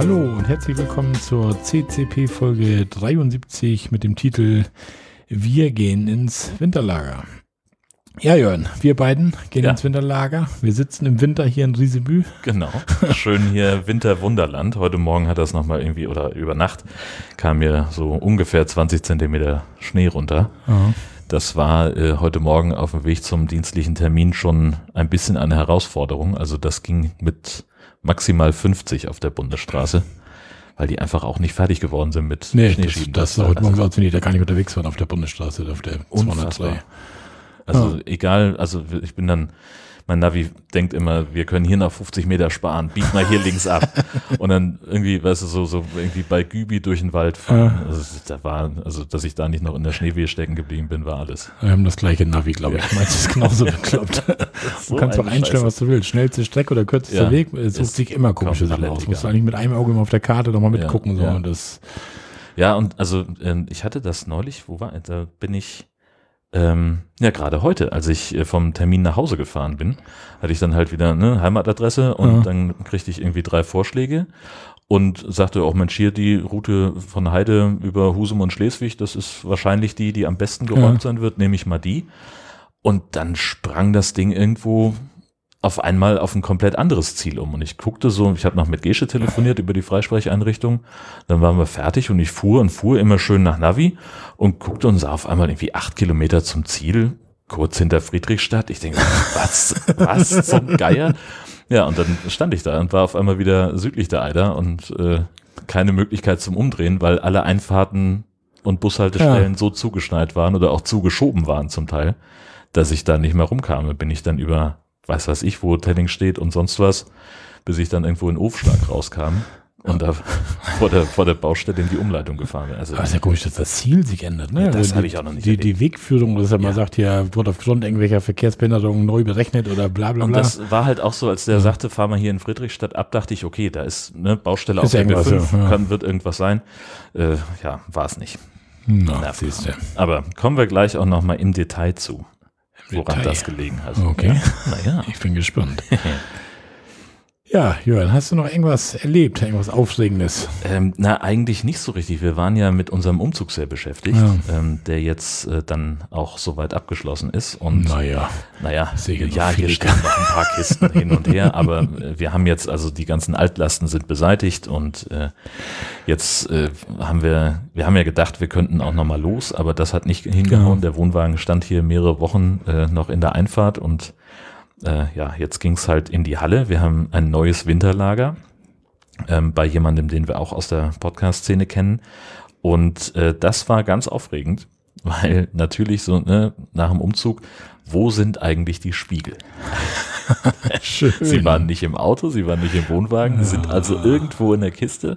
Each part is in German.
Hallo und herzlich willkommen zur CCP Folge 73 mit dem Titel Wir gehen ins Winterlager. Ja, Jörn, wir beiden gehen Ja. ins Winterlager. Wir sitzen im Winter hier in Riesebü. Genau. Schön hier Winterwunderland. Heute Morgen hat das nochmal irgendwie, oder über Nacht kam mir so ungefähr 20 Zentimeter Schnee runter. Das war äh, heute Morgen auf dem Weg zum dienstlichen Termin schon ein bisschen eine Herausforderung. Also das ging mit maximal 50 auf der Bundesstraße, weil die einfach auch nicht fertig geworden sind mit Nee, das, Schneeschieben. das sah heute Morgen so aus, wenn die da gar nicht unterwegs waren auf der Bundesstraße, auf der 203. Unfassbar. Also egal, also ich bin dann, mein Navi denkt immer, wir können hier noch 50 Meter sparen, bieg mal hier links ab. Und dann irgendwie, weißt du, so, so irgendwie bei Gübi durch den Wald fahren. Also da war, also dass ich da nicht noch in der Schneewehe stecken geblieben bin, war alles. Wir haben das gleiche Navi, glaube ich. Meinst du, es ist genauso bekloppt. So Du kannst eine einstellen, Scheiße. was du willst. Schnellste Strecke oder kürzester Ja, Weg, es sucht ist sich immer komische Sachen aus. Musst du egal. eigentlich mit einem Auge immer auf der Karte nochmal mitgucken. So. ja. Und das, Ja, und also ähm, ich hatte das neulich, wo war, da bin ich, ähm, ja gerade heute, als ich äh, vom Termin nach Hause gefahren bin, hatte ich dann halt wieder eine Heimatadresse und Ja. dann kriegte ich irgendwie drei Vorschläge und sagte auch, Mensch, hier die Route von Heide über Husum und Schleswig, das ist wahrscheinlich die, die am besten geräumt sein wird, nehme ich mal die. Und dann sprang das Ding irgendwo auf einmal auf ein komplett anderes Ziel um. Und ich guckte so, ich habe noch mit Gesche telefoniert über die Freisprecheinrichtung. Dann waren wir fertig und ich fuhr und fuhr immer schön nach Navi und guckte und sah auf einmal irgendwie acht Kilometer zum Ziel, kurz hinter Friedrichstadt. Ich denke, was, was zum Geier? Ja, und dann stand ich da und war auf einmal wieder südlich der Eider und äh, keine Möglichkeit zum Umdrehen, weil alle Einfahrten und Bushaltestellen so zugeschneit waren oder auch zugeschoben waren zum Teil, dass ich da nicht mehr rumkam. Bin ich dann über, weiß was ich, wo Telling steht und sonst was, bis ich dann irgendwo in Ofschlag rauskam und da vor der, vor der Baustelle in die Umleitung gefahren bin. Also aber ist ja komisch, dass das Ziel sich ändert. Ne? Ja, das Also hab die- ich auch noch nicht Die, erlebt. die Wegführung, dass er mal Ja. sagt, ja, wurde aufgrund irgendwelcher Verkehrsbehinderungen neu berechnet oder bla bla Und bla. das war halt auch so, als der sagte, fahr mal hier in Friedrichstadt ab, dachte ich, okay, da ist eine Baustelle Ist auf der irgendwas, B5, ja, ja. kann, wird irgendwas sein. Äh, ja, war es nicht. Na, Na. Aber kommen wir gleich auch nochmal im Detail zu, woran Detail. das gelegen hat. Okay. Ja, naja. Ich bin gespannt. ja, Jörn, hast du noch irgendwas erlebt, irgendwas Aufregendes? Ähm, na, eigentlich nicht so richtig. Wir waren ja mit unserem Umzug sehr beschäftigt, Ja. ähm, der jetzt äh, dann auch soweit abgeschlossen ist. Und Naja, Naja, ja, hier stehen noch ein paar Kisten hin und her, aber äh, wir haben jetzt, also die ganzen Altlasten sind beseitigt und äh, jetzt äh, haben wir, wir haben ja gedacht, wir könnten auch nochmal los, aber das hat nicht hingehauen. Ja. Der Wohnwagen stand hier mehrere Wochen äh, noch in der Einfahrt und äh, ja, jetzt ging's halt in die Halle. Wir haben ein neues Winterlager ähm, bei jemandem, den wir auch aus der Podcast-Szene kennen. Und äh, das war ganz aufregend, weil natürlich so ne, nach dem Umzug, wo sind eigentlich die Spiegel? schön. Sie waren nicht im Auto, sie waren nicht im Wohnwagen, sind also irgendwo in der Kiste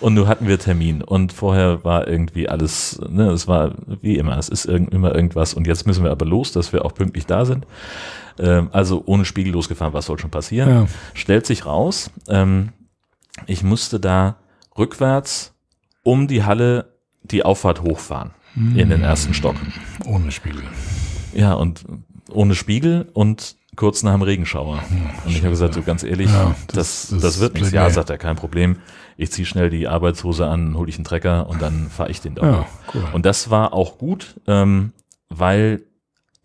und nun hatten wir Termin und vorher war irgendwie alles, ne, es war wie immer, es ist irgend, immer irgendwas und jetzt müssen wir aber los, dass wir auch pünktlich da sind. Ähm, also ohne Spiegel losgefahren, was soll schon passieren? Ja. Stellt sich raus, ähm, ich musste da rückwärts um die Halle die Auffahrt hochfahren in den ersten Stock. Ohne Spiegel. Ja, und ohne Spiegel und kurz nach dem Regenschauer. und ich habe gesagt, so ganz ehrlich, Ja, das, das- das, wird nichts. Ja, sagt er, kein Problem. Ich ziehe schnell die Arbeitshose an, hole ich einen Trecker und dann fahre ich den da Ja, cool. Und das war auch gut, ähm, weil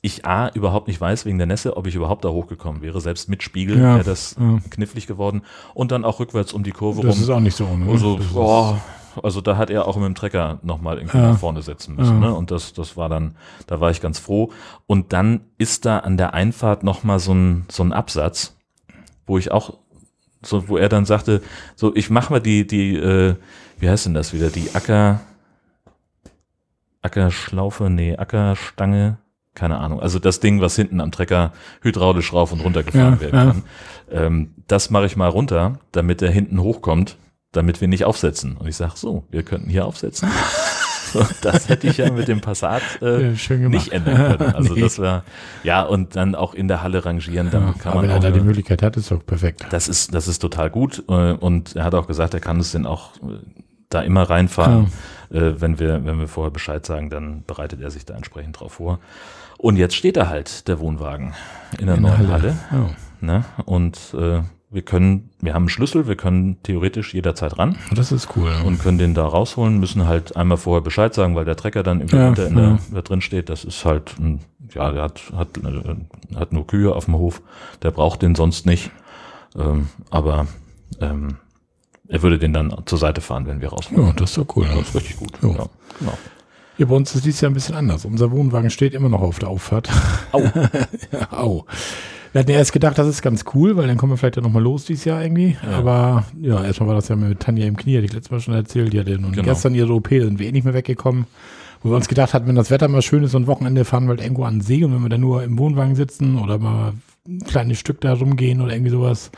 ich A, überhaupt nicht weiß wegen der Nässe, ob ich überhaupt da hochgekommen wäre. Selbst mit Spiegel Ja, wäre das ja. knifflig geworden. Und dann auch rückwärts um die Kurve Das rum. ist auch nicht so ohne. ne? Also, Das boah, also da hat er auch mit dem Trecker nochmal irgendwie Ja. nach vorne setzen müssen. Ne? Und das, das war dann, da war ich ganz froh. Und dann ist da an der Einfahrt nochmal so ein, so ein Absatz, wo ich auch, so, wo er dann sagte, so, ich mache mal die, die, äh, wie heißt denn das wieder, die Acker, Ackerschlaufe, nee, Ackerstange, keine Ahnung. Also das Ding, was hinten am Trecker hydraulisch rauf und runter gefahren Ja, werden ja. kann. Ähm, das mache ich mal runter, damit der hinten hochkommt, damit wir nicht aufsetzen. Und ich sage, so, wir könnten hier aufsetzen. So, das hätte ich ja mit dem Passat äh, Ja, nicht ändern können. Also Nee. das war, ja, und dann auch in der Halle rangieren, damit Ja, kann aber man wenn er da die Möglichkeit hat, ist doch perfekt. das ist, das ist total gut. äh, Und er hat auch gesagt, er kann es denn auch äh, da immer reinfahren. Äh, Wenn wir, wenn wir vorher Bescheid sagen, dann bereitet er sich da entsprechend drauf vor. Und jetzt steht er halt, der Wohnwagen, in der In neuen Halle. Halle. Ja. Ne? Und äh, wir können, wir haben einen Schlüssel, wir können theoretisch jederzeit ran. Das ist cool. Und können den da rausholen, müssen halt einmal vorher Bescheid sagen, weil der Trecker dann im ja, in der, da drin steht. Das ist halt, ein, ja, der hat, hat, äh, hat nur Kühe auf dem Hof. Der braucht den sonst nicht. Ähm, aber ähm, er würde den dann zur Seite fahren, wenn wir rausfahren. Ja, das ist doch cool. Das ist richtig gut. Ja, ja genau. Ja, bei uns ist dies Jahr ein bisschen anders. Unser Wohnwagen steht immer noch auf der Auffahrt. Au. ja, au. Wir hatten ja erst gedacht, das ist ganz cool, weil dann kommen wir vielleicht ja nochmal los dieses Jahr irgendwie. Ja. Aber ja, erstmal war das ja mit Tanja im Knie, hatte ich letztes Mal schon erzählt. Die hatte nun genau. gestern ihre OP, sind wir eh nicht mehr weggekommen. Wo wir uns gedacht hatten, wenn das Wetter mal schön ist und Wochenende fahren wir halt irgendwo an den See und wenn wir dann nur im Wohnwagen sitzen oder mal ein kleines Stück da rumgehen oder irgendwie sowas,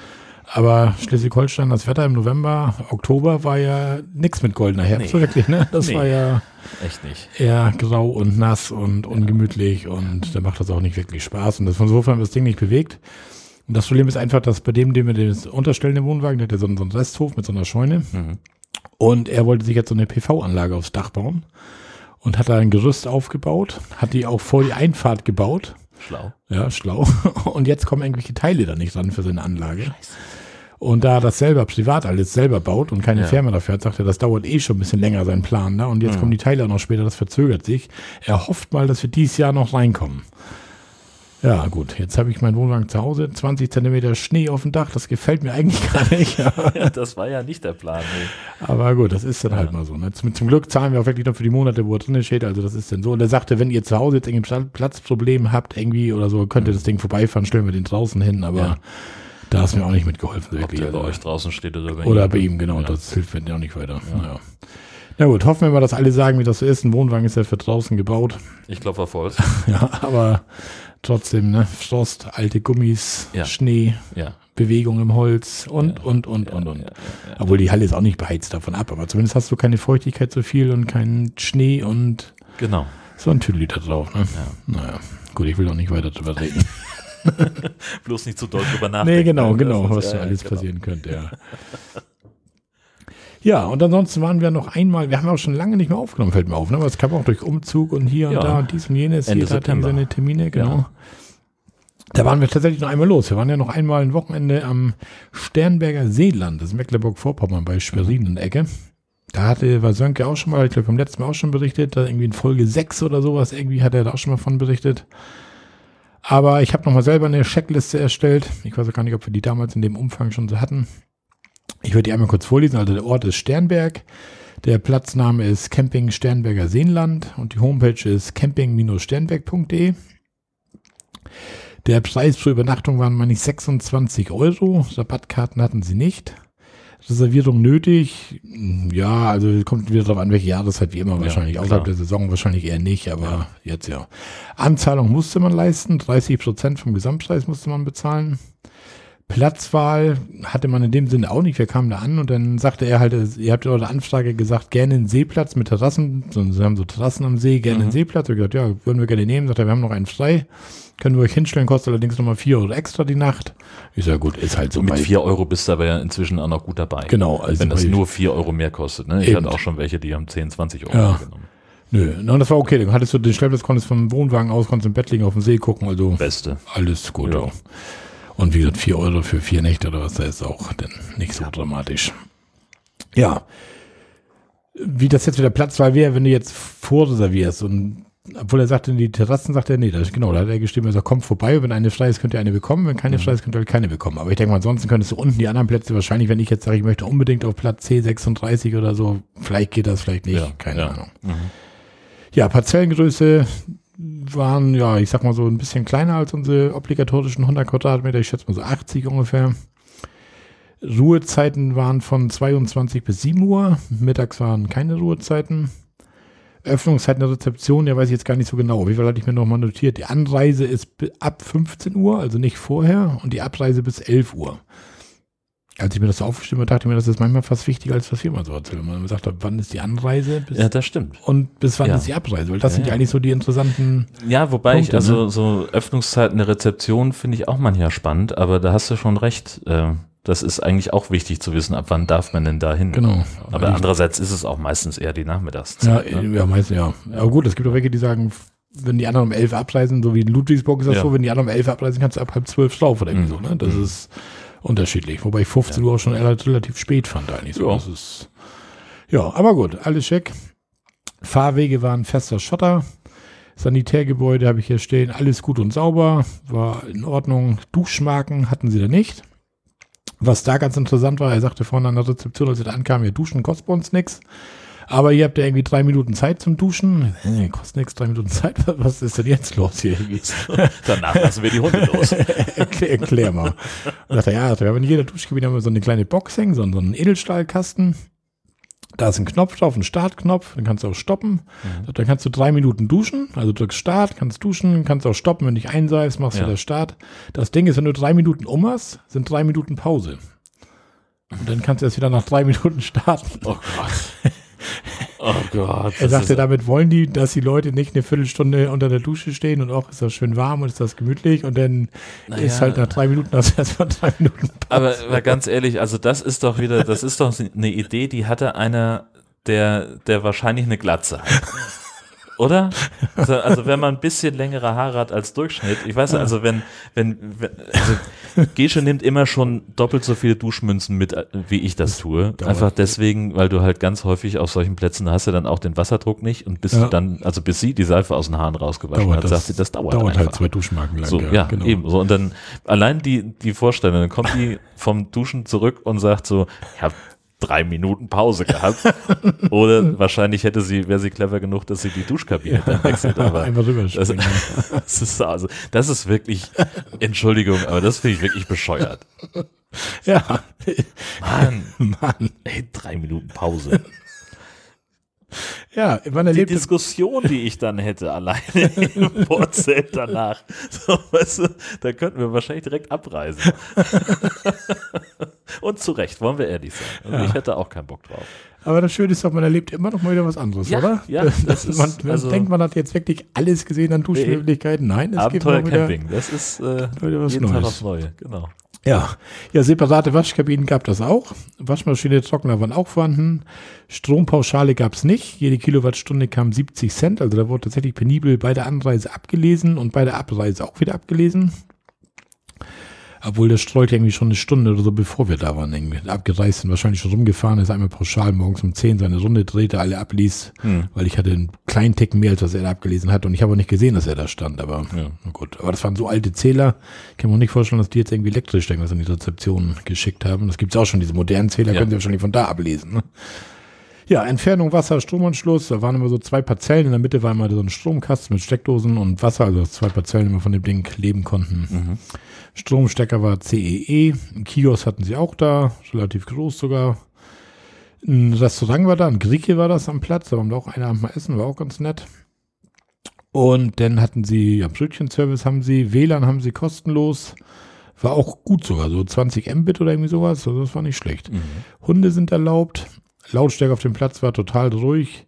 aber Schleswig-Holstein, das Wetter im November, Oktober war ja nichts mit goldener Herbst, nee. wirklich, ne? Das nee. war ja echt nicht. Eher grau und nass und ungemütlich und da macht das auch nicht wirklich Spaß. Und das von insofern das Ding nicht bewegt. Und das Problem ist einfach, dass bei dem, dem wir das unterstellen, den Wohnwagen, der hat ja so einen, so einen Resthof mit so einer Scheune. Mhm. Und er wollte sich jetzt so eine PV-Anlage aufs Dach bauen und hat da ein Gerüst aufgebaut, hat die auch vor die Einfahrt gebaut. Schlau. Ja, schlau. Und jetzt kommen irgendwelche Teile da nicht ran für seine Anlage. Scheiße. Und da er das selber privat alles selber baut und keine ja. Firma dafür hat, sagt er, das dauert eh schon ein bisschen länger, sein Plan. Ne? Und jetzt mhm. kommen die Teile auch noch später, das verzögert sich. Er hofft mal, dass wir dieses Jahr noch reinkommen. Ja, gut, jetzt habe ich meinen Wohnwagen zu Hause, 20 Zentimeter Schnee auf dem Dach, das gefällt mir eigentlich gar nicht. ja, das war ja nicht der Plan. Nee. Aber gut, das ist dann halt ja. halt mal so. Ne? Zum, zum, Glück zahlen wir auch wirklich noch für die Monate, wo er drin steht, also das ist dann so. Und er sagte, wenn ihr zu Hause jetzt irgendwie Platzproblem habt irgendwie oder so, könnt ihr mhm. das Ding vorbeifahren, stellen wir den draußen hin, aber ja. Da hast du mir auch nicht mitgeholfen. Wirklich. Ob der bei euch draußen steht oder bei Oder ihm. bei ihm, genau. Ja. Das hilft mir auch nicht weiter. Ja. Naja. Na gut, hoffen wir mal, dass alle sagen, wie das so ist. Ein Wohnwagen ist ja für draußen gebaut. Ich glaube, voll. ja, aber trotzdem, ne? Frost, alte Gummis, ja. Schnee, ja. Bewegung im Holz und, ja. und, und, und, und. Obwohl die Halle ist auch nicht beheizt davon ab, aber zumindest hast du keine Feuchtigkeit so viel und keinen Schnee und genau. so ein Tüdelli da drauf. Ne? Naja, gut, ich will auch nicht weiter drüber reden. Bloß nicht zu doll drüber nachdenken. Nee, genau, genau, was ja, alles genau. passieren könnte, ja. Ja, und ansonsten waren wir noch einmal, wir haben auch schon lange nicht mehr aufgenommen, fällt mir auf, ne? aber es kam auch durch Umzug und hier ja. und da und dies und jenes. Ende Jeder September. hat seine Termine, genau. Ja. Da waren wir tatsächlich noch einmal los. Wir waren ja noch einmal ein Wochenende am Sternberger Seeland, das ist Mecklenburg-Vorpommern bei Schwerin in Ecke. Da hatte, war Sönke auch schon mal, ich glaube beim letzten Mal auch schon berichtet, da irgendwie in Folge 6 oder sowas, irgendwie hat er da auch schon mal von berichtet. Aber ich habe nochmal selber eine Checkliste erstellt. Ich weiß auch gar nicht, ob wir die damals in dem Umfang schon so hatten. Ich würde die einmal kurz vorlesen. Also der Ort ist Sternberg. Der Platzname ist Camping Sternberger Seenland und die Homepage ist camping-sternberg.de. Der Preis für Übernachtung waren, meine ich, 26 Euro. Rabattkarten hatten sie nicht. Reservierung nötig? Ja, also kommt wieder darauf an, welche Jahreszeit, wie immer wahrscheinlich. Ja, Außerhalb der Saison wahrscheinlich eher nicht, aber ja. jetzt ja. Anzahlung musste man leisten, 30 Prozent vom Gesamtpreis musste man bezahlen. Platzwahl hatte man in dem Sinne auch nicht. Wir kamen da an und dann sagte er halt, ihr habt eure Anfrage gesagt, gerne einen Seeplatz mit Terrassen. Sie haben so Terrassen am See, gerne mhm. einen Seeplatz. Ich gesagt, ja, würden wir gerne nehmen. Sagt er, wir haben noch einen frei. Können wir euch hinstellen, kostet allerdings nochmal vier Euro extra die Nacht. Ist ja gut, ist halt so. Mit vier Euro bist du aber ja inzwischen auch noch gut dabei. Genau. Also Wenn das nur vier Euro mehr kostet. Ne? Ich eben. hatte auch schon welche, die haben 10, 20 Euro ja. genommen. Nö, no, das war okay. Dann hattest du den Stellplatz, konntest vom Wohnwagen aus, konntest im Bett liegen, auf dem See gucken. Also Beste. Alles gut. Ja. Und wie gesagt, vier Euro für vier Nächte oder was, da ist auch dann nicht so dramatisch. Ja. Wie das jetzt wieder Platzwahl wäre, wenn du jetzt vorreservierst und obwohl er sagte, in die Terrassen sagt er, nee, das, genau, da hat er geschrieben, er sagt, kommt vorbei, wenn eine frei ist, könnt ihr eine bekommen, wenn keine mhm. frei ist, könnt ihr halt keine bekommen. Aber ich denke mal, ansonsten könntest du unten die anderen Plätze wahrscheinlich, wenn ich jetzt sage, ich möchte unbedingt auf Platz C36 oder so, vielleicht geht das, vielleicht nicht, ja, keine ja. Ahnung. Mhm. Ja, Parzellengröße waren, ja, ich sag mal so ein bisschen kleiner als unsere obligatorischen 100 Quadratmeter, ich schätze mal so 80 ungefähr. Ruhezeiten waren von 22 bis 7 Uhr, mittags waren keine Ruhezeiten. Öffnungszeit der Rezeption, ja weiß ich jetzt gar nicht so genau. Wie viel hatte ich mir nochmal notiert? Die Anreise ist ab 15 Uhr, also nicht vorher, und die Abreise bis 11 Uhr. Als ich mir das so aufgestimmt habe, dachte ich mir, das ist manchmal fast wichtiger, als was wir mal so erzählen. Man sagt, wann ist die Anreise? Ja, das stimmt. Und bis wann ja. ist die Abreise? Weil das ja, sind ja eigentlich so die interessanten. Ja, wobei Punkte, ich, also ne? so Öffnungszeiten der Rezeption finde ich auch manchmal spannend, aber da hast du schon recht. Äh, das ist eigentlich auch wichtig zu wissen, ab wann darf man denn da hin. Genau. Aber ich andererseits ist es auch meistens eher die Nachmittagszeit. Ja, ne? ja meistens, ja. Aber gut, es gibt auch welche, die sagen, wenn die anderen um elf abreisen, so wie in Ludwigsburg ist das ja. so, wenn die anderen um elf abreisen, kannst du ab halb zwölf drauf oder irgendwie mhm. so, ne? Das mhm. ist, unterschiedlich. Wobei ich 15 Uhr auch schon relativ spät fand eigentlich. So, Ja. das ist, ja, aber gut, alles schick. Fahrwege waren fester Schotter. Sanitärgebäude habe ich hier stehen, alles gut und sauber, war in Ordnung. Duschmarken hatten sie da nicht. Was da ganz interessant war, er sagte vorne an der Rezeption, als er da ankam, ja, duschen kostet bei uns nichts. Aber ihr habt ja irgendwie drei Minuten Zeit zum Duschen. Nee, kostet nichts, drei Minuten Zeit. Was ist denn jetzt los hier? Danach lassen wir die Hunde los. erklär, erklär mal. Und dachte, ja, wir haben in jeder Duschkabine haben wir so eine kleine Box hängen, so einen Edelstahlkasten. Da ist ein Knopf drauf, ein Startknopf, den kannst du auch stoppen. Dann kannst du drei Minuten duschen, also drückst Start, kannst duschen, kannst auch stoppen, wenn du dich einseifst, machst Ja. du das Start. Das Ding ist, wenn du drei Minuten um hast, sind drei Minuten Pause. Und dann kannst du erst wieder nach drei Minuten starten. Oh Gott. Oh Gott. Er sagte, damit wollen die, dass die Leute nicht eine Viertelstunde unter der Dusche stehen und auch ist das schön warm und ist das gemütlich und dann Naja. ist halt nach drei Minuten, das erstmal drei Minuten. Aber, aber ganz ehrlich, also das ist doch wieder, das ist doch eine Idee, die hatte einer, der, der wahrscheinlich eine Glatze hat. Oder? Also, also wenn man ein bisschen längere Haare hat als Durchschnitt, ich weiß also wenn, wenn, wenn also Gesche nimmt immer schon doppelt so viele Duschmünzen mit, wie ich das tue. Einfach deswegen, weil du halt ganz häufig auf solchen Plätzen hast du dann auch den Wasserdruck nicht und bis Ja. du dann, also bis sie die Seife aus den Haaren rausgewaschen Dauert hat, das- sagt sie, das dauert, Dauert einfach. halt zwei Duschmarken lang. So, ja, eben. So, und dann allein die, die Vorstellung, dann kommt die vom Duschen zurück und sagt so, ich habe drei Minuten Pause gehabt. Oder wahrscheinlich hätte sie, wäre sie clever genug, dass sie die Duschkabine dann wechselt. Aber Einfach das, das ist also, das ist wirklich, Entschuldigung, aber das finde ich wirklich bescheuert. ja, Mann, Mann. ey, drei Minuten Pause. Ja, man Die erlebt Diskussion, die ich dann hätte, alleine im Vorzelt danach, so, weißt du, da könnten wir wahrscheinlich direkt abreisen. Und zu Recht, wollen wir ehrlich sein. Also Ja. Ich hätte auch keinen Bock drauf. Aber das Schöne ist doch, man erlebt immer noch mal wieder was anderes, Ja, oder? ja, das ist- man, man also- denkt, man hat jetzt wirklich alles gesehen an Duschmöglichkeiten. Nein, es gibt Abenteuer immer wieder, Camping, das ist äh, wieder was jeden Tag Neues. aufs Neue, genau. Ja, ja, separate Waschkabinen gab das auch. Waschmaschine, Trockner waren auch vorhanden. Strompauschale gab es nicht. Jede Kilowattstunde kam 70 Cent. Also da wurde tatsächlich penibel bei der Anreise abgelesen und bei der Abreise auch wieder abgelesen. Obwohl der streut irgendwie schon eine Stunde oder so, bevor wir da waren, irgendwie abgereist sind, wahrscheinlich schon rumgefahren, ist einmal pauschal morgens um 10 seine Runde drehte, alle abließ, Hm. weil ich hatte einen kleinen Ticken mehr, als was er da abgelesen hat und ich habe auch nicht gesehen, dass er da stand, aber Ja. na gut. Aber das waren so alte Zähler, ich kann mir auch nicht vorstellen, dass die jetzt irgendwie elektrisch irgendwas an die Rezeption geschickt haben. Das gibt's auch schon, diese modernen Zähler, Ja. können sie wahrscheinlich von da ablesen. Ne? Ja, Entfernung Wasser, Stromanschluss, da waren immer so zwei Parzellen, in der Mitte war immer so ein Stromkasten mit Steckdosen und Wasser, also zwei Parzellen, die wir von dem Ding leben konnten. Mhm. Stromstecker war CEE, ein Kiosk hatten sie auch da, relativ groß sogar. Ein Restaurant war da, ein Grieche war das am Platz, da waren wir auch einer mal essen, war auch ganz nett. Und dann hatten sie, ja, Brötchenservice haben sie, WLAN haben sie kostenlos, war auch gut sogar, so 20 Mbit oder irgendwie sowas, also das war nicht schlecht. Mhm. Hunde sind erlaubt, Lautstärke auf dem Platz war total ruhig.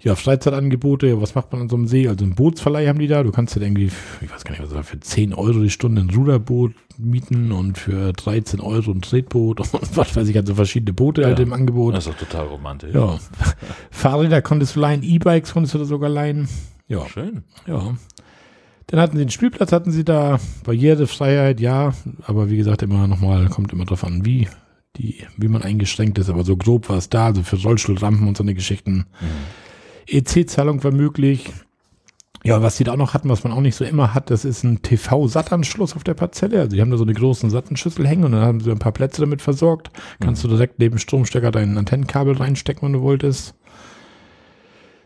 Ja, Freizeitangebote, was macht man an so einem See? Also einen Bootsverleih haben die da. Du kannst ja irgendwie, ich weiß gar nicht, was das war, für 10 Euro die Stunde ein Ruderboot mieten und für 13 Euro ein Tretboot und was weiß ich, also verschiedene Boote halt Ja. im Angebot. Das ist doch total romantisch. Ja. Fahrräder konntest du leihen, E-Bikes konntest du da sogar leihen. Ja, Schön. ja. Dann hatten sie den Spielplatz, hatten sie da Barrierefreiheit, ja, aber wie gesagt, immer nochmal, kommt immer drauf an, wie, die, wie man eingeschränkt ist, aber so grob war es da, also für Rollstuhlrampen und so eine Geschichten. EC-Zahlung war möglich. Ja, was die da auch noch hatten, was man auch nicht so immer hat, das ist ein TV-Sattanschluss auf der Parzelle. Also die haben da so eine großen Sattenschüssel hängen und dann haben sie ein paar Plätze damit versorgt. Kannst du direkt neben dem Stromstecker dein Antennenkabel reinstecken, wenn du wolltest.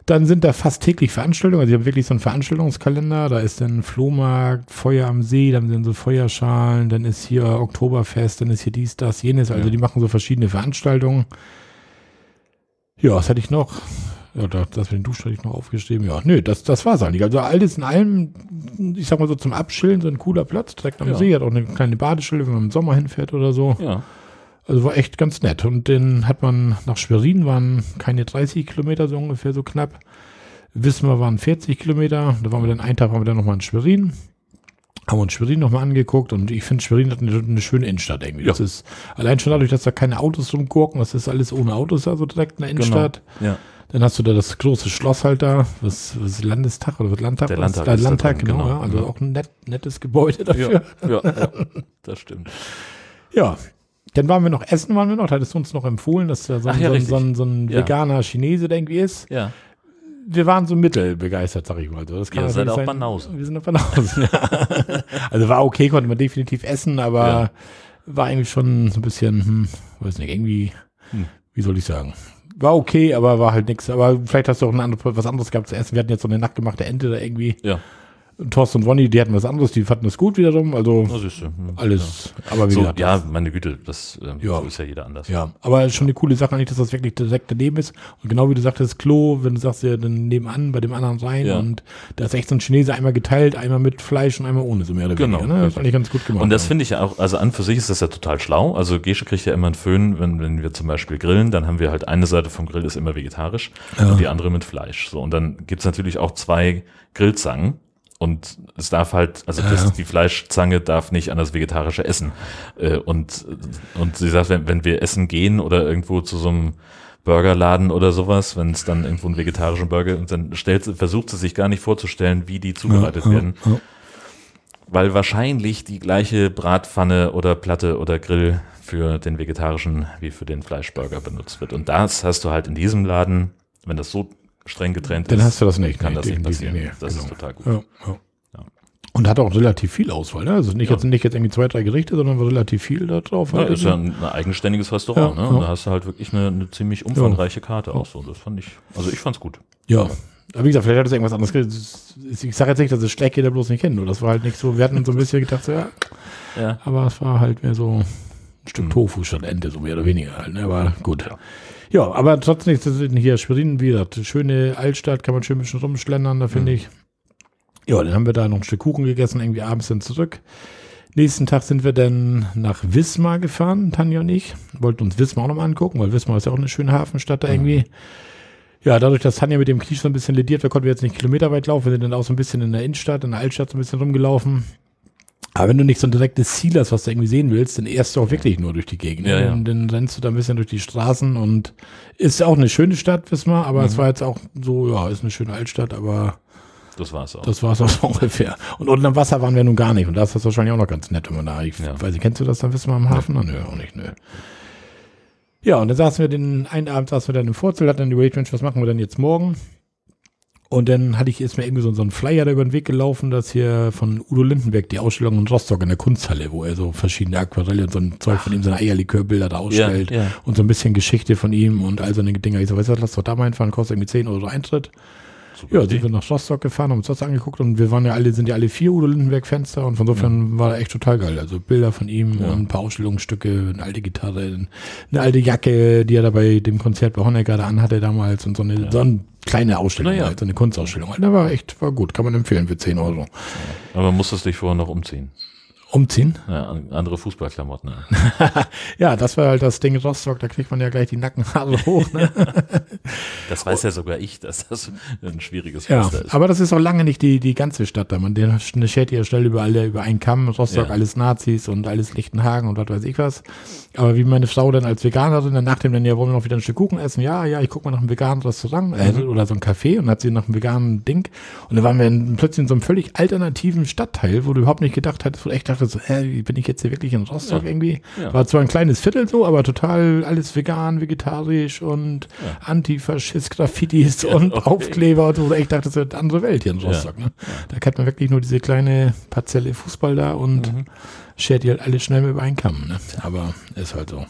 Dann sind da fast täglich Veranstaltungen. Also, die haben wirklich so einen Veranstaltungskalender. Da ist dann Flohmarkt, Feuer am See, dann sind so Feuerschalen, dann ist hier Oktoberfest, dann ist hier dies, das, jenes. Also, Ja. die machen so verschiedene Veranstaltungen. Ja, was hatte ich noch? Ja, da, das mit den Duschen hatte ich noch aufgeschrieben. Ja, nö, das, das war's eigentlich. Also, alles in allem, ich sag mal so zum Abschillen, so ein cooler Platz direkt am Ja. See. Hat auch eine kleine Badeschule, wenn man im Sommer hinfährt oder so. Ja. Also war echt ganz nett. Und den hat man nach Schwerin, waren keine 30 Kilometer, so ungefähr so knapp. Wismar waren 40 Kilometer. Da waren wir dann, einen Tag waren wir dann nochmal in Schwerin. Haben uns Schwerin nochmal angeguckt und ich finde Schwerin hat eine, eine schöne Innenstadt irgendwie. Ja. Das ist allein schon dadurch, dass da keine Autos rumgurken, das ist alles ohne Autos, also direkt in der Innenstadt. Ja. Dann hast du da das große Schloss halt da, was, was Landestag oder was Landtag? Der was? Landtag Der ist da Landtag, genau. genau. Ja. Also auch ein nett, nettes Gebäude dafür. Ja, ja, ja, das stimmt. Ja. Dann waren wir noch essen, waren wir noch. Hattest du uns noch empfohlen, dass da so, ein- ja, so, ein- so, ein- so ein Ja. veganer Chinese, irgendwie ist. Ja. Wir waren so mittelbegeistert, sag ich mal. so. Das Ihr natürlich seid auch sein. Banausen. Wir sind auch Banausen. also war okay, konnte man definitiv essen, aber war eigentlich schon so ein bisschen, hm, weiß nicht, irgendwie, Hm. wie soll ich sagen? War okay, aber war halt nix. Aber vielleicht hast du auch ein andere, was anderes gehabt zu essen. Wir hatten jetzt so eine nachtgemachte Ente da irgendwie. Ja. Thorsten und Ronny, die hatten was anderes, die fanden es gut wiederum. Also du. Hm. alles, aber wie So, gesagt, ja, meine Güte, das äh, Ja. so ist ja jeder anders. Ja, aber schon eine coole Sache eigentlich, dass das wirklich direkt daneben ist. Und genau wie du sagtest, Klo, wenn du sagst, ja, dann nebenan bei dem anderen rein Ja. und da ist echt so ein Chinese einmal geteilt, einmal mit Fleisch und einmal ohne, so mehr oder Genau, weniger. Ne? Das fand ich ganz gut gemacht. Und das ja. finde ich ja auch, also an für sich ist das ja total schlau. Also Gesche kriegt ja immer einen Föhn, wenn, wenn wir zum Beispiel grillen, dann haben wir halt eine Seite vom Grill ist immer vegetarisch Ja. und die andere mit Fleisch. So, und dann gibt's natürlich auch zwei Grillzangen. Und es darf halt, also Ja. das, die Fleischzange darf nicht an das vegetarische Essen. Äh, Und, und sie sagt, wenn, wenn wir essen gehen oder irgendwo zu so einem Burgerladen oder sowas, wenn es dann irgendwo einen vegetarischen Burger, und dann stellt, versucht sie sich gar nicht vorzustellen, wie die zubereitet ja, werden Ja, weil wahrscheinlich die gleiche Bratpfanne oder Platte oder Grill für den vegetarischen wie für den Fleischburger benutzt wird. Und das hast du halt in diesem Laden, wenn das so streng getrennt Dann ist, hast du das nicht. kann nee, das nicht passieren. nicht, das genau. ist total gut. Ja, ja. Ja. Und hat auch relativ viel Auswahl. Ne? Also nicht, jetzt, nicht jetzt irgendwie zwei, drei Gerichte, sondern relativ viel da drauf. Ja, halt. ist ja ein, ein eigenständiges Restaurant, ne? Und da hast du halt wirklich eine, eine ziemlich umfangreiche Karte auch so. Das fand ich, also ich fand's gut. Ja. Aber wie gesagt, vielleicht hat es irgendwas anderes. Ich sage jetzt nicht, dass es schlecht jeder bloß nicht kennt. Nur das war halt nicht so. Wir hatten so ein bisschen gedacht, so, ja, Ja. aber es war halt mehr so ein Stück Hm. Tofu statt Ente, so mehr oder weniger halt. Ne? Aber gut. Ja. Aber trotzdem das hier Schwerin, wie gesagt, schöne Altstadt, kann man schön ein bisschen rumschlendern, da finde Mhm. ich. Ja, dann haben wir da noch ein Stück Kuchen gegessen, irgendwie abends dann zurück. Nächsten Tag sind wir dann nach Wismar gefahren, Tanja und ich. Wollten uns Wismar auch nochmal angucken, weil Wismar ist ja auch eine schöne Hafenstadt da irgendwie. Ja, dadurch, dass Tanja mit dem Knie so ein bisschen lediert war, konnten wir jetzt nicht kilometerweit laufen. Wir sind dann auch so ein bisschen in der Innenstadt, in der Altstadt so ein bisschen rumgelaufen. Aber wenn du nicht so ein direktes Ziel hast, was du irgendwie sehen willst, dann ehrst du auch wirklich nur durch die Gegend. Ja, ja. Und dann rennst du da ein bisschen durch die Straßen und ist auch eine schöne Stadt, wissen wir, aber es Mhm. war jetzt auch so, ja, ist eine schöne Altstadt, aber Das war's auch. das war es auch so ungefähr. Und unten am Wasser waren wir nun gar nicht. Und da ist das wahrscheinlich auch noch ganz nett, wenn man da, ich Ja. weiß nicht, kennst du das dann, wissen wir am Hafen? Nö, auch nicht, nö. Ja, und dann saßen wir den, einen Abend saßen wir dann im Vorzelt, hatten dann die Mensch, was machen wir denn jetzt morgen? Und dann hatte ich, mir irgendwie so, so ein Flyer da über den Weg gelaufen, dass hier von Udo Lindenberg die Ausstellung in Rostock in der Kunsthalle, wo er so verschiedene Aquarelle und so ein Zeug von ihm, seine Eierlikörbilder da ja, ausstellt ja. und so ein bisschen Geschichte von ihm und all so eine Dinger. Ich so, weißt du was, lass doch da mal hinfahren, kostet irgendwie 10 Euro Eintritt. Super Ja, Idee. sind wir nach Rostock gefahren, haben uns das angeguckt und wir waren ja alle, sind ja alle vier Udo Lindenberg-Fenster und von insofern war er echt total geil. Also Bilder von ihm Ja. und ein paar Ausstellungsstücke, eine alte Gitarre, eine alte Jacke, die er da bei dem Konzert bei Honecker da anhatte damals und so eine, Ja. so eine kleine Ausstellung, Na ja. halt, so eine Kunstausstellung. halt. Da war echt, war gut, kann man empfehlen für 10 Euro. Aber musstest dich vorher noch umziehen. Umziehen? Ja, an- andere Fußballklamotten. an. Ja, das war halt das Ding Rostock, da kriegt man ja gleich die Nackenhaare hoch. Ne? Das weiß ja sogar ich, dass das ein schwieriges Ja, Pflaster ist. aber das ist auch lange nicht die, die ganze Stadt da. Man schert ja schnell über alle, über einen Kamm, Rostock, Ja. alles Nazis und alles Lichtenhagen und was weiß ich was. Aber wie meine Frau dann als Veganerin, dann nach dem dann ja, wollen wir noch wieder ein Stück Kuchen essen? Ja, ja, ich guck mal nach einem veganen Restaurant äh, Mhm. oder so ein Café und hat sie nach einem veganen Ding. Und dann waren wir in, plötzlich in so einem völlig alternativen Stadtteil, wo du überhaupt nicht gedacht hattest, wo du echt dachtest, so, hä, wie bin ich jetzt hier wirklich in Rostock Ja. irgendwie? Ja. War zwar ein kleines Viertel so, aber total alles vegan, vegetarisch und Ja. Antifaschist, Graffitis und okay. Aufkleber und wo du echt dachtest, das ist eine andere Welt hier in Rostock. Ne? Da kennt man wirklich nur diese kleine Parzelle Fußball da und Mhm. schert die halt alle schnell mit Kamm. Ne? Aber ist halt so.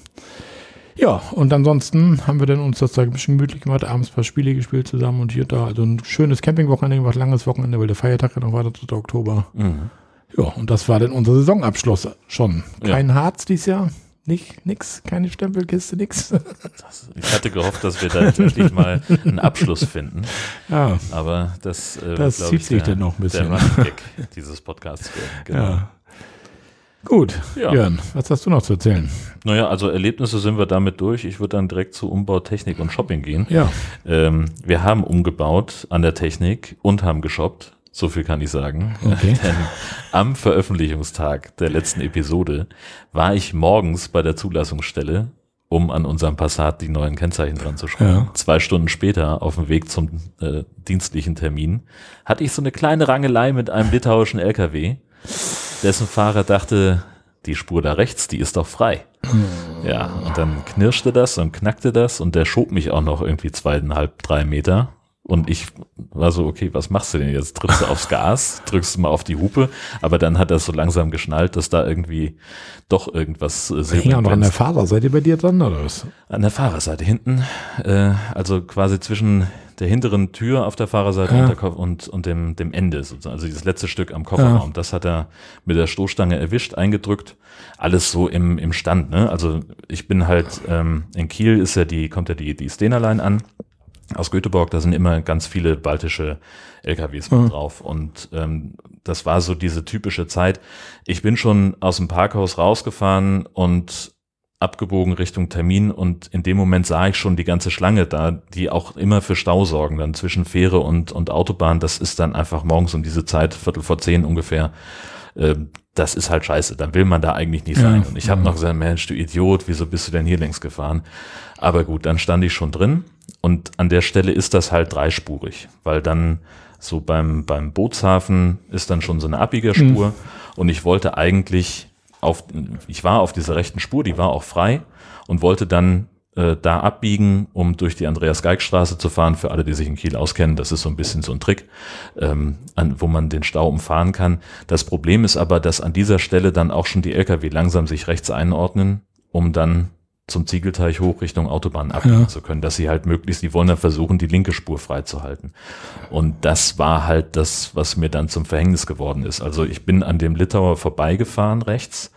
Ja, und ansonsten haben wir dann uns das da ein bisschen gemütlich gemacht, abends ein paar Spiele gespielt zusammen und hier und da. Also ein schönes Campingwochenende gemacht, langes Wochenende, weil der Feiertag ja noch war, der 3. Oktober. Mhm. Ja, und das war dann unser Saisonabschluss schon. Ja. Kein Harz dieses Jahr. Nicht, nix, keine Stempelkiste, nix. Das, ich hatte gehofft, dass wir da endlich mal einen Abschluss finden. ja, Aber das, äh, Das zieht ich, sich der, dann noch ein bisschen. Der Gag dieses Podcasts. Genau. ja. Gut, Ja. Jörn, was hast du noch zu erzählen? Naja, also Erlebnisse sind wir damit durch. Ich würde dann direkt zu Umbau, Technik und Shopping gehen. Ja, Ähm, wir haben umgebaut an der Technik und haben geshoppt. So viel kann ich sagen. Okay. Denn am Veröffentlichungstag der letzten Episode war ich morgens bei der Zulassungsstelle, um an unserem Passat die neuen Kennzeichen dran zu schreiben. Ja. Zwei Stunden später, auf dem Weg zum äh, dienstlichen Termin, hatte ich so eine kleine Rangelei mit einem litauischen LKW, dessen Fahrer dachte, die Spur da rechts, die ist doch frei. Ja, und dann knirschte das und knackte das und der schob mich auch noch irgendwie zweieinhalb, drei Meter. Und ich war so, okay, was machst du denn jetzt? Trittst du aufs Gas, drückst du mal auf die Hupe, aber dann hat er so langsam geschnallt, dass da irgendwie doch irgendwas äh, Hängt auch noch an der Fahrerseite bei dir dran, oder was? An der Fahrerseite hinten, äh, also quasi zwischen der hinteren Tür auf der Fahrerseite Ja. und, der und, und dem, dem Ende, sozusagen. also dieses letzte Stück am Kofferraum. Das hat er mit der Stoßstange erwischt, eingedrückt. Alles so im, im Stand. Ne? Also ich bin halt, ähm, in Kiel ist ja die, kommt ja die, die Stena Line an aus Göteborg, da sind immer ganz viele baltische LKWs mit drauf. Und ähm, das war so diese typische Zeit. Ich bin schon aus dem Parkhaus rausgefahren und abgebogen Richtung Termin und in dem Moment sah ich schon die ganze Schlange da, die auch immer für Stau sorgen, dann zwischen Fähre und, und Autobahn. Das ist dann einfach morgens um diese Zeit, Viertel vor zehn ungefähr. Ähm, das ist halt scheiße, dann will man da eigentlich nicht sein. Ja, und ich habe noch gesagt, Mensch, du Idiot, wieso bist du denn hier längs gefahren? Aber gut, dann stand ich schon drin und an der Stelle ist das halt dreispurig, weil dann so beim, beim Bootshafen ist dann schon so eine Abbiegerspur und ich wollte eigentlich auf, ich war auf dieser rechten Spur, die war auch frei und wollte dann äh, da abbiegen, um durch die Andreas-Geig-Straße zu fahren. Für alle, die sich in Kiel auskennen, das ist so ein bisschen so ein Trick, ähm, an, wo man den Stau umfahren kann. Das Problem ist aber, dass an dieser Stelle dann auch schon die Lkw langsam sich rechts einordnen, um dann zum Ziegelteich hoch Richtung Autobahn abbiegen Ja. zu können, dass sie halt möglichst, die wollen dann versuchen, die linke Spur freizuhalten. Und das war halt das, was mir dann zum Verhängnis geworden ist. Also ich bin an dem Litauer vorbeigefahren rechts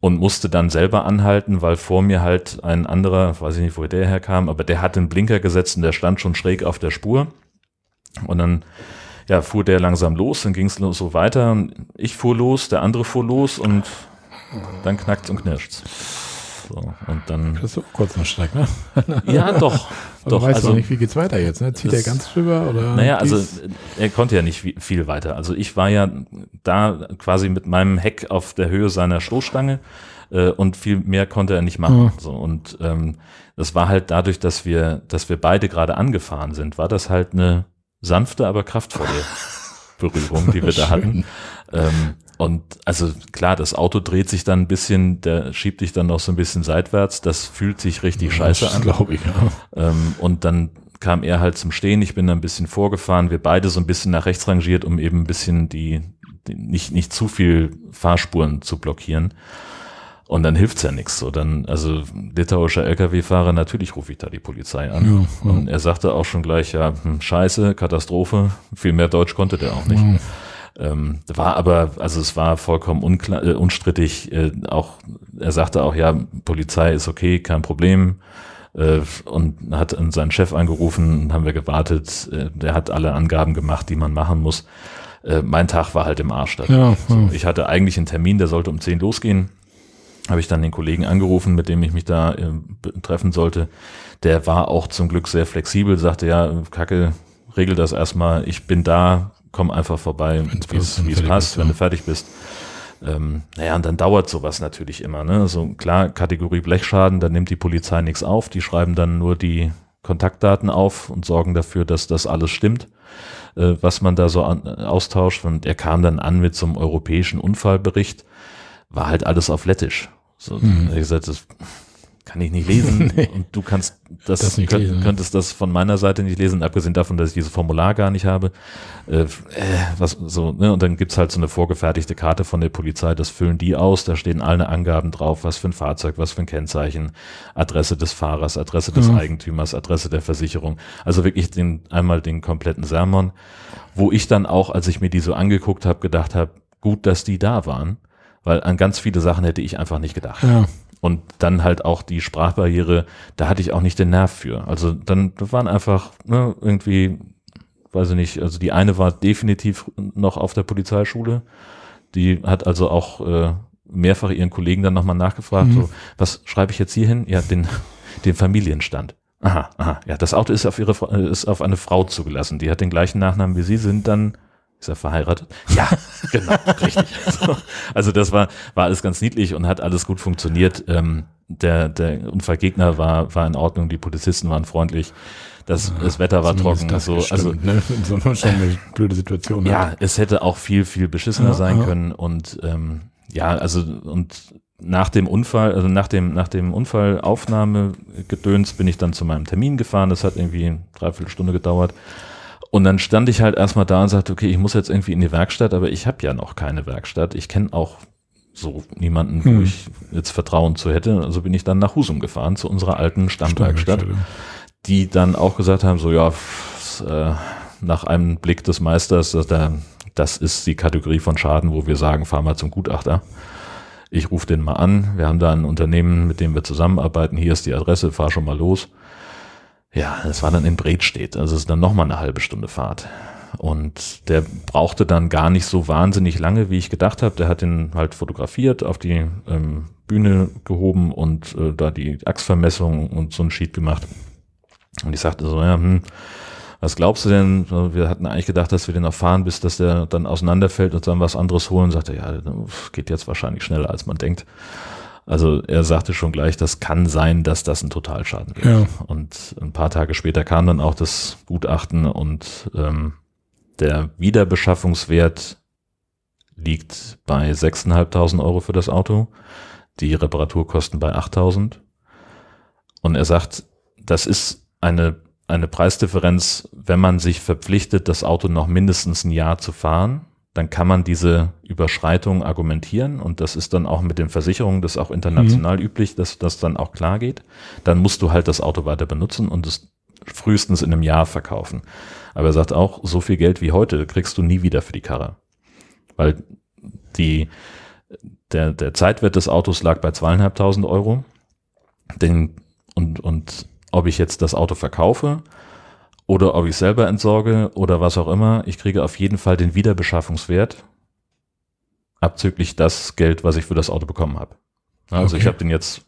und musste dann selber anhalten, weil vor mir halt ein anderer, weiß ich nicht, wo der herkam, aber der hat den Blinker gesetzt und der stand schon schräg auf der Spur. Und dann ja, fuhr der langsam los, dann ging es so weiter. Und Ich fuhr los, der andere fuhr los und dann knackt und knirscht. So, und dann, Das ist so kurz noch Streck, ne? ja, doch, Aber doch, weißt also, nicht, wie geht's weiter jetzt, ne? Zieht er das- ganz drüber oder? Naja, also er konnte ja nicht viel weiter. Also ich war ja da quasi mit meinem Heck auf der Höhe seiner Stoßstange äh, und viel mehr konnte er nicht machen. Ja. So und ähm, das war halt dadurch, dass wir, dass wir beide gerade angefahren sind, war das halt eine sanfte, aber kraftvolle Berührung, die wir da hatten. Ähm, und also klar, das Auto dreht sich dann ein bisschen, der schiebt dich dann noch so ein bisschen seitwärts. Das fühlt sich richtig scheiße das an. glaube ich, ja. Ähm, und dann kam er halt zum Stehen, ich bin dann ein bisschen vorgefahren, wir beide so ein bisschen nach rechts rangiert, um eben ein bisschen die, die nicht, nicht zu viel Fahrspuren zu blockieren. Und dann hilft's ja nichts. So dann, also litauischer LKW-Fahrer, natürlich rufe ich da die Polizei an. Ja, ja. Und er sagte auch schon gleich, ja, hm, scheiße, Katastrophe, viel mehr Deutsch konnte der auch nicht. Ähm, war aber, also es war vollkommen unklar, äh, unstrittig. Äh, auch er sagte auch, ja, Polizei ist okay, kein Problem. Äh, und hat an seinen Chef angerufen, haben wir gewartet. Äh, der hat alle Angaben gemacht, die man machen muss. Äh, mein Tag war halt im Arsch. dadurch. Ja, so, ja. ich hatte eigentlich einen Termin, der sollte um 10 losgehen. Habe ich dann den Kollegen angerufen, mit dem ich mich da äh, treffen sollte. Der war auch zum Glück sehr flexibel, sagte ja, Kacke, regel das erstmal, ich bin da, komm einfach vorbei, wie es passt, wenn du fertig bist. Ähm, naja, und dann dauert sowas natürlich immer. Ne? Also klar, Kategorie Blechschaden, da nimmt die Polizei nichts auf, die schreiben dann nur die Kontaktdaten auf und sorgen dafür, dass das alles stimmt, äh, was man da so an, austauscht. Und er kam dann an mit so einem europäischen Unfallbericht, war halt alles auf Lettisch. So, Mhm. gesagt, das kann ich nicht lesen Nee. und du kannst das, Das könnt, lesen, könntest das von meiner Seite nicht lesen, abgesehen davon, dass ich dieses Formular gar nicht habe. Äh, äh, was so, ne? Und dann gibt's halt so eine vorgefertigte Karte von der Polizei, das füllen die aus, da stehen alle Angaben drauf, was für ein Fahrzeug, was für ein Kennzeichen, Adresse des Fahrers, Adresse des Ja. Eigentümers, Adresse der Versicherung. Also wirklich den, einmal den kompletten Sermon, wo ich dann auch, als ich mir die so angeguckt habe, gedacht habe, gut, dass die da waren, weil an ganz viele Sachen hätte ich einfach nicht gedacht. Ja, Und dann halt auch die Sprachbarriere, da hatte ich auch nicht den Nerv für. Also dann da waren einfach ne, irgendwie, weiß ich nicht, also die eine war definitiv noch auf der Polizeischule. Die hat also auch äh, mehrfach ihren Kollegen dann nochmal nachgefragt, Mhm. so, was schreibe ich jetzt hier hin? Ja, den, den Familienstand. Aha, aha, ja, das Auto ist auf ihre, äh, ist auf eine Frau zugelassen. Die hat den gleichen Nachnamen wie sie, sind dann, ist er verheiratet? Ja, genau, richtig. So, also das war, war alles ganz niedlich und hat alles gut funktioniert. Ähm, der, der Unfallgegner war, war in Ordnung, die Polizisten waren freundlich, das, das Wetter war zumindest trocken. das So, gestimmt, also ne? So schon eine blöde Situation. ja, halt. es hätte auch viel, viel beschissener Ja, sein ja. können und ähm, ja, also und nach dem Unfall, also nach dem, nach dem Unfallaufnahmegedöns bin ich dann zu meinem Termin gefahren. Das hat irgendwie eine Dreiviertelstunde gedauert. Und dann stand ich halt erstmal da und sagte, okay, ich muss jetzt irgendwie in die Werkstatt, aber ich habe ja noch keine Werkstatt. Ich kenne auch so niemanden, wo hm. ich jetzt Vertrauen zu hätte. Also bin ich dann nach Husum gefahren, zu unserer alten Stammwerkstatt, die dann auch gesagt haben, so ja, äh, nach einem Blick des Meisters, das ist die Kategorie von Schaden, wo wir sagen, fahr mal zum Gutachter. Ich rufe den mal an. Wir haben da ein Unternehmen, mit dem wir zusammenarbeiten. Hier ist die Adresse, fahr schon mal los. Ja, das war dann in Bredstedt. Also es ist dann nochmal eine halbe Stunde Fahrt. Und der brauchte dann gar nicht so wahnsinnig lange, wie ich gedacht habe. Der hat ihn halt fotografiert, auf die ähm, Bühne gehoben und äh, da die Achsvermessung und so ein Sheet gemacht. Und ich sagte so, ja, hm, was glaubst du denn? Wir hatten eigentlich gedacht, dass wir den erfahren, bis dass der dann auseinanderfällt und dann was anderes holen. Sagte, ja, geht jetzt wahrscheinlich schneller, als man denkt. Also er sagte schon gleich, das kann sein, dass das ein Totalschaden wird. Ja. Und ein paar Tage später kam dann auch das Gutachten und ähm, der Wiederbeschaffungswert liegt bei 6.500 Euro für das Auto, die Reparaturkosten bei 8.000. Und er sagt, das ist eine eine Preisdifferenz, wenn man sich verpflichtet, das Auto noch mindestens ein Jahr zu fahren, dann kann man diese Überschreitung argumentieren und das ist dann auch mit den Versicherungen, das ist auch international mhm. üblich, dass das dann auch klar geht. Dann musst du halt das Auto weiter benutzen und es frühestens in einem Jahr verkaufen. Aber er sagt auch, so viel Geld wie heute kriegst du nie wieder für die Karre. Weil die, der, der Zeitwert des Autos lag bei zweieinhalbtausend Euro. Den, und, und ob ich jetzt das Auto verkaufe oder ob ich selber entsorge oder was auch immer, ich kriege auf jeden Fall den Wiederbeschaffungswert abzüglich das Geld, was ich für das Auto bekommen habe. Also okay. ich habe den jetzt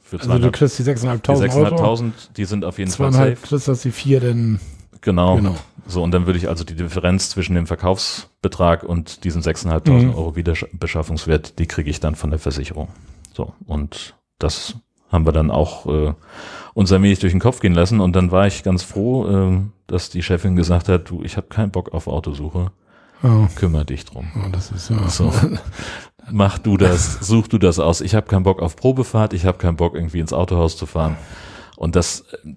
für Also du kriegst die 6.500 Die 6.500, die sind auf jeden Fall safe. kriegst du die vier denn Genau. genau. So, und dann würde ich also die Differenz zwischen dem Verkaufsbetrag und diesen 6.500 mhm. Euro Wiederbeschaffungswert, die kriege ich dann von der Versicherung. So, und das haben wir dann auch äh, uns ein wenig durch den Kopf gehen lassen und dann war ich ganz froh, äh, dass die Chefin gesagt hat, du, ich habe keinen Bock auf Autosuche. Oh. Kümmer dich drum. Oh, das ist ja. So. Mach du das, such du das aus. Ich habe keinen Bock auf Probefahrt, ich habe keinen Bock irgendwie ins Autohaus zu fahren. Und das äh,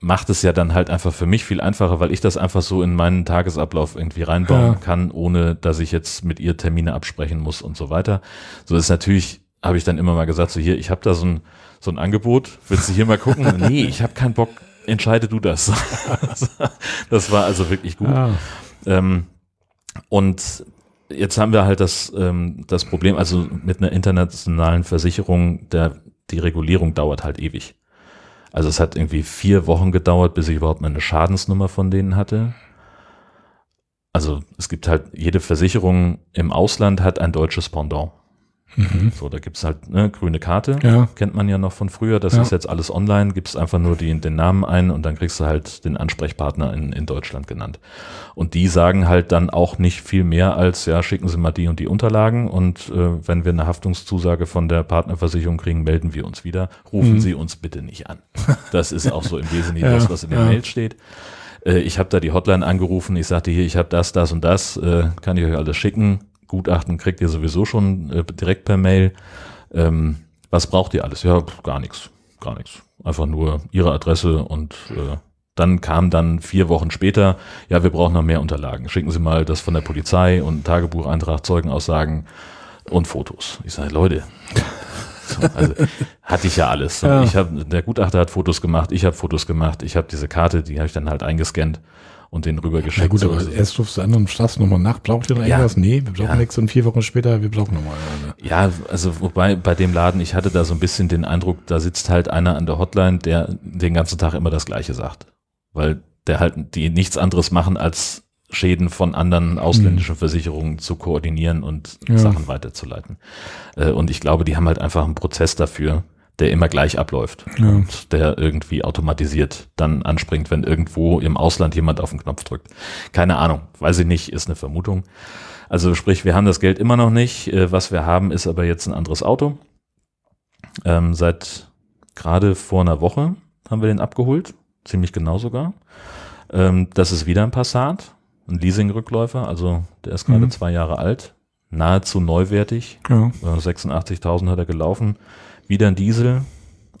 macht es ja dann halt einfach für mich viel einfacher, weil ich das einfach so in meinen Tagesablauf irgendwie reinbauen ja. kann, ohne dass ich jetzt mit ihr Termine absprechen muss und so weiter. So ist natürlich, habe ich dann immer mal gesagt, so hier, ich habe da so ein so ein Angebot, willst du hier mal gucken? nee, ich habe keinen Bock, entscheide du das. das war also wirklich gut. Ah. Ähm, und jetzt haben wir halt das, ähm, das Problem, also mit einer internationalen Versicherung, der, die Regulierung dauert halt ewig. Also es hat irgendwie vier Wochen gedauert, bis ich überhaupt mal eine Schadensnummer von denen hatte. Also es gibt halt, jede Versicherung im Ausland hat ein deutsches Pendant. Mhm. So, da gibt's halt eine grüne Karte, ja. kennt man ja noch von früher. Das ja. ist jetzt alles online, gibst einfach nur die, den Namen ein und dann kriegst du halt den Ansprechpartner in, in Deutschland genannt. Und die sagen halt dann auch nicht viel mehr als, ja, schicken Sie mal die und die Unterlagen und äh, wenn wir eine Haftungszusage von der Partnerversicherung kriegen, melden wir uns wieder. Rufen mhm. Sie uns bitte nicht an. Das ist auch so im Wesentlichen ja. das, was in der Mail steht äh, ich habe da die Hotline angerufen, ich sagte hier, ich habe das, das und das, äh, kann ich euch alles schicken. Gutachten kriegt ihr sowieso schon äh, direkt per Mail. Ähm, was braucht ihr alles? Ja, gar nichts, gar nichts. Einfach nur ihre Adresse und äh, dann kam dann vier Wochen später, ja, wir brauchen noch mehr Unterlagen. Schicken Sie mal das von der Polizei und Tagebucheintrag, Zeugenaussagen und Fotos. Ich sage, Leute, so, also hatte ich ja alles. Ja. Ich hab, der Gutachter hat Fotos gemacht, ich habe Fotos gemacht, ich habe diese Karte, die habe ich dann halt eingescannt und den rübergeschickt. Ja gut, aber so. erst rufst du an und fragst nochmal nach, braucht ihr noch ja. irgendwas? Nee, wir brauchen ja. nichts und vier Wochen später, wir brauchen nochmal. Ja, also wobei bei dem Laden, ich hatte da so ein bisschen den Eindruck, da sitzt halt einer an der Hotline, der den ganzen Tag immer das Gleiche sagt. Weil der halt, die nichts anderes machen, als Schäden von anderen ausländischen mhm. Versicherungen zu koordinieren und ja. Sachen weiterzuleiten. Äh, und ich glaube, die haben halt einfach einen Prozess dafür, der immer gleich abläuft ja. und der irgendwie automatisiert dann anspringt, wenn irgendwo im Ausland jemand auf den Knopf drückt. Keine Ahnung, weiß ich nicht, ist eine Vermutung. Also sprich, wir haben das Geld immer noch nicht. Äh, was wir haben, ist aber jetzt ein anderes Auto. Ähm, seit gerade vor einer Woche haben wir den abgeholt, ziemlich genau sogar. Ähm, das ist wieder ein Passat, ein Leasing-Rückläufer, also der ist gerade mhm. zwei Jahre alt, nahezu neuwertig. Ja, Äh, 86.000 hat er gelaufen. Wieder ein Diesel,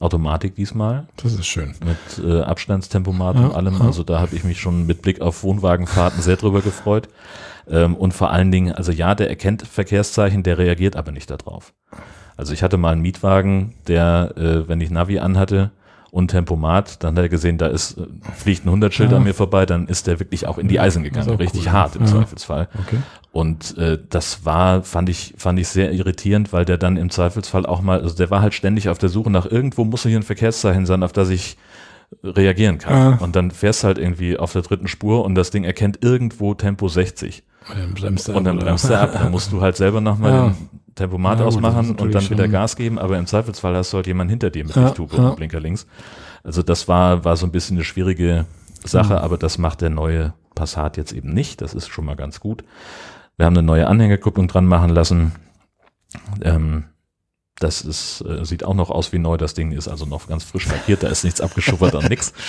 Automatik diesmal, das ist schön. mit äh, Abstandstempomat Ja, und allem. ja. Also da habe ich mich schon mit Blick auf Wohnwagenfahrten sehr drüber gefreut. Ähm, und vor allen Dingen, also ja, der erkennt Verkehrszeichen, der reagiert aber nicht darauf. Also ich hatte mal einen Mietwagen, der, äh, wenn ich Navi anhatte und Tempomat, dann hat er gesehen, da ist, äh, fliegt ein 100-Schild Ja. an mir vorbei, dann ist der wirklich auch in die Eisen gegangen, richtig cool. hart im Ja. Zweifelsfall. Okay. Und äh, das war, fand ich, fand ich sehr irritierend, weil der dann im Zweifelsfall auch mal, also der war halt ständig auf der Suche nach irgendwo muss hier ein Verkehrszeichen sein, auf das ich reagieren kann. Ah. Und dann fährst du halt irgendwie auf der dritten Spur und das Ding erkennt irgendwo Tempo 60. Und dann bremst er Und dann ab, bremst er ab. Dann musst du halt selber nochmal Ja. den Tempomat Ja, ausmachen und dann wieder Gas geben, aber im Zweifelsfall hast du halt jemanden hinter dir mit Ja, Lichthupe ja. und Blinker links. Also das war, war so ein bisschen eine schwierige Sache, aber das macht der neue Passat jetzt eben nicht. Das ist schon mal ganz gut. Wir haben eine neue Anhängerkupplung dran machen lassen. Ähm, das ist, äh, sieht auch noch aus wie neu. Das Ding ist also noch ganz frisch lackiert. Da ist nichts abgeschuppert und nix.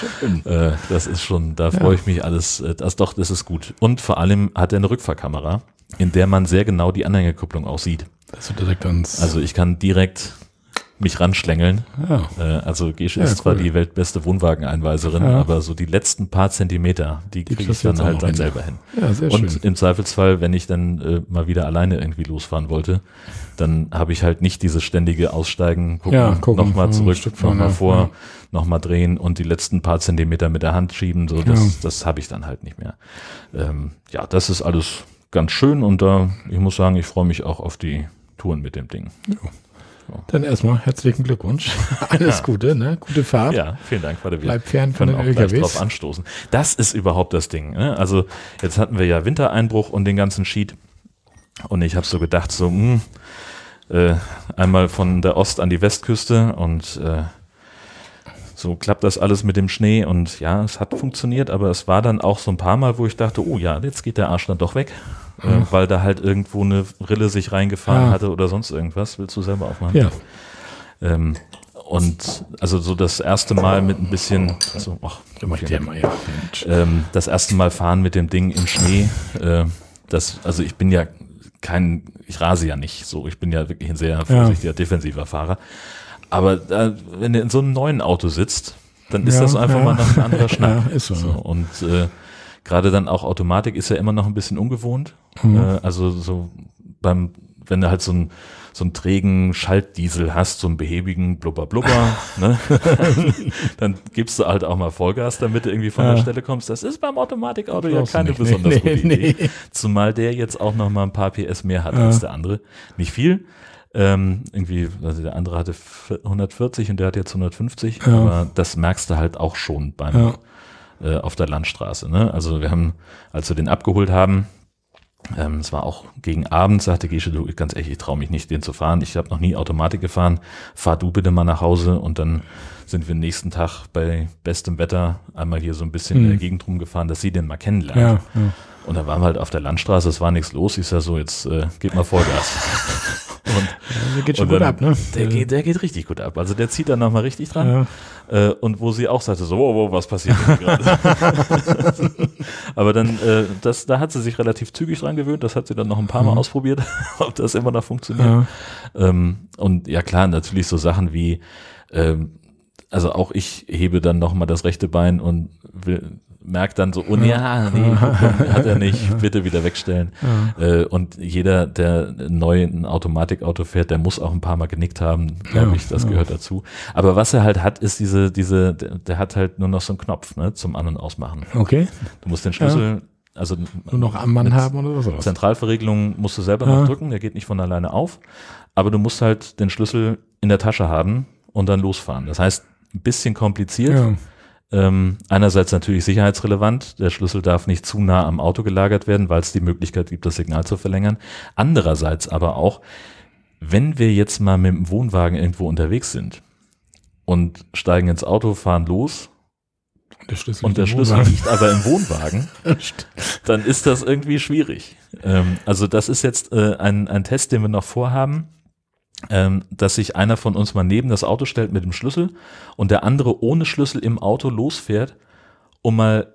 Äh, das ist schon, da freue ich mich alles. Äh, das doch, das ist gut. Und vor allem hat er eine Rückfahrkamera, in der man sehr genau die Anhängerkupplung auch sieht. Wird direkt ans. Also ich kann direkt mich ranschlängeln. ja. Äh, also Gesche Ja, ist zwar cool. die weltbeste Wohnwageneinweiserin, Ja. aber so die letzten paar Zentimeter, die kriege ich dann halt dann hin. selber hin. ja, sehr Und schön. im Zweifelsfall, wenn ich dann äh, mal wieder alleine irgendwie losfahren wollte, dann habe ich halt nicht dieses ständige Aussteigen, gucken, Ja, gucken, nochmal ein zurück, nochmal vor, ja. nochmal drehen und die letzten paar Zentimeter mit der Hand schieben, so das, das habe ich dann halt nicht mehr. Ähm, ja, das ist alles ganz schön und da, ich muss sagen, ich freue mich auch auf die Touren mit dem Ding. Dann erstmal herzlichen Glückwunsch. Alles Gute, ne? Gute Fahrt. Ja, vielen Dank, Vater. Bleib fern von den LKWs. drauf anstoßen. Das ist überhaupt das Ding. Ne? Also jetzt hatten wir ja Wintereinbruch und den ganzen Sheet und ich habe so gedacht, so mh, äh, einmal von der Ost an die Westküste und äh, so klappt das alles mit dem Schnee und ja, es hat funktioniert, aber es war dann auch so ein paar Mal, wo ich dachte, oh ja, jetzt geht der Arsch dann doch weg, äh, weil da halt irgendwo eine Rille sich reingefahren Ah. hatte oder sonst irgendwas. Willst du selber aufmachen? Ja. Ähm, und also so das erste Mal mit ein bisschen, also, ach, Mach der mal, ja. Mensch. ähm, das erste Mal fahren mit dem Ding im Schnee, äh, das, also ich bin ja kein, ich rase ja nicht so, ich bin ja wirklich ein sehr vorsichtiger, defensiver Fahrer. Aber da, wenn du in so einem neuen Auto sitzt, dann ist Ja, das einfach ja. mal noch ein anderer Schnack. Ja, ist so. So, und äh, gerade dann auch Automatik ist ja immer noch ein bisschen ungewohnt. Mhm. Äh, also so beim, wenn du halt so einen so einen trägen Schaltdiesel hast, so einen behäbigen Blubber Blubber, ne? dann gibst du halt auch mal Vollgas, damit du irgendwie von der Ja. Stelle kommst. Das ist beim Automatikauto ja keine nicht. besonders Nee, gute nee, Idee. Zumal der jetzt auch noch mal ein paar PS mehr hat Ja. als der andere. Nicht viel. Ähm, irgendwie, also der andere hatte 140 und der hat jetzt 150, Ja. aber das merkst du halt auch schon beim. Äh, auf der Landstraße. Ne? Also wir haben, als wir den abgeholt haben, ähm, es war auch gegen Abend, sagte Gesche, du, ganz ehrlich, ich traue mich nicht, den zu fahren. Ich habe noch nie Automatik gefahren. Fahr du bitte mal nach Hause und dann sind wir nächsten Tag bei bestem Wetter einmal hier so ein bisschen in der Gegend rumgefahren, dass sie den mal kennenlernt. Ja, ja. Und dann waren wir halt auf der Landstraße, es war nichts los. Ich sag so, jetzt äh, geht mal Vollgas. und Der geht schon gut dann- ab, ne? der, geht, der geht richtig gut ab. Also der zieht dann nochmal richtig dran. Ja. Äh, und wo sie auch sagte, so, wow, wow, was passiert denn gerade? Aber dann, äh, das, da hat sie sich relativ zügig dran gewöhnt. Das hat sie dann noch ein paar Mal ausprobiert, ob das immer noch funktioniert. Ja. Ähm, und ja klar, natürlich so Sachen wie, ähm, also auch ich hebe dann nochmal das rechte Bein und will, merkt dann so, oh nee, ja, nee, Kupplung hat er nicht, bitte wieder wegstellen. Äh, und jeder, der neu ein Automatikauto fährt, der muss auch ein paar Mal genickt haben, glaube Ja, ich, das ja. gehört dazu. Aber was er halt hat, ist diese, diese, der, hat halt nur noch so einen Knopf, ne, zum An- und Ausmachen. Okay. Du musst den Schlüssel, also Nur noch am Mann haben oder was? Zentralverriegelung musst du selber Ja. noch drücken, der geht nicht von alleine auf, aber du musst halt den Schlüssel in der Tasche haben und dann losfahren. Das heißt, ein bisschen kompliziert. Ja. Ähm, einerseits natürlich sicherheitsrelevant. Der Schlüssel darf nicht zu nah am Auto gelagert werden, weil es die Möglichkeit gibt, das Signal zu verlängern. Andererseits aber auch, wenn wir jetzt mal mit dem Wohnwagen irgendwo unterwegs sind und steigen ins Auto, fahren los Der und der Schlüssel Wohnwagen. liegt aber im Wohnwagen, dann ist das irgendwie schwierig. Ähm, also das ist jetzt äh, ein, ein Test, den wir noch vorhaben, ähm, dass sich einer von uns mal neben das Auto stellt mit dem Schlüssel und der andere ohne Schlüssel im Auto losfährt, um mal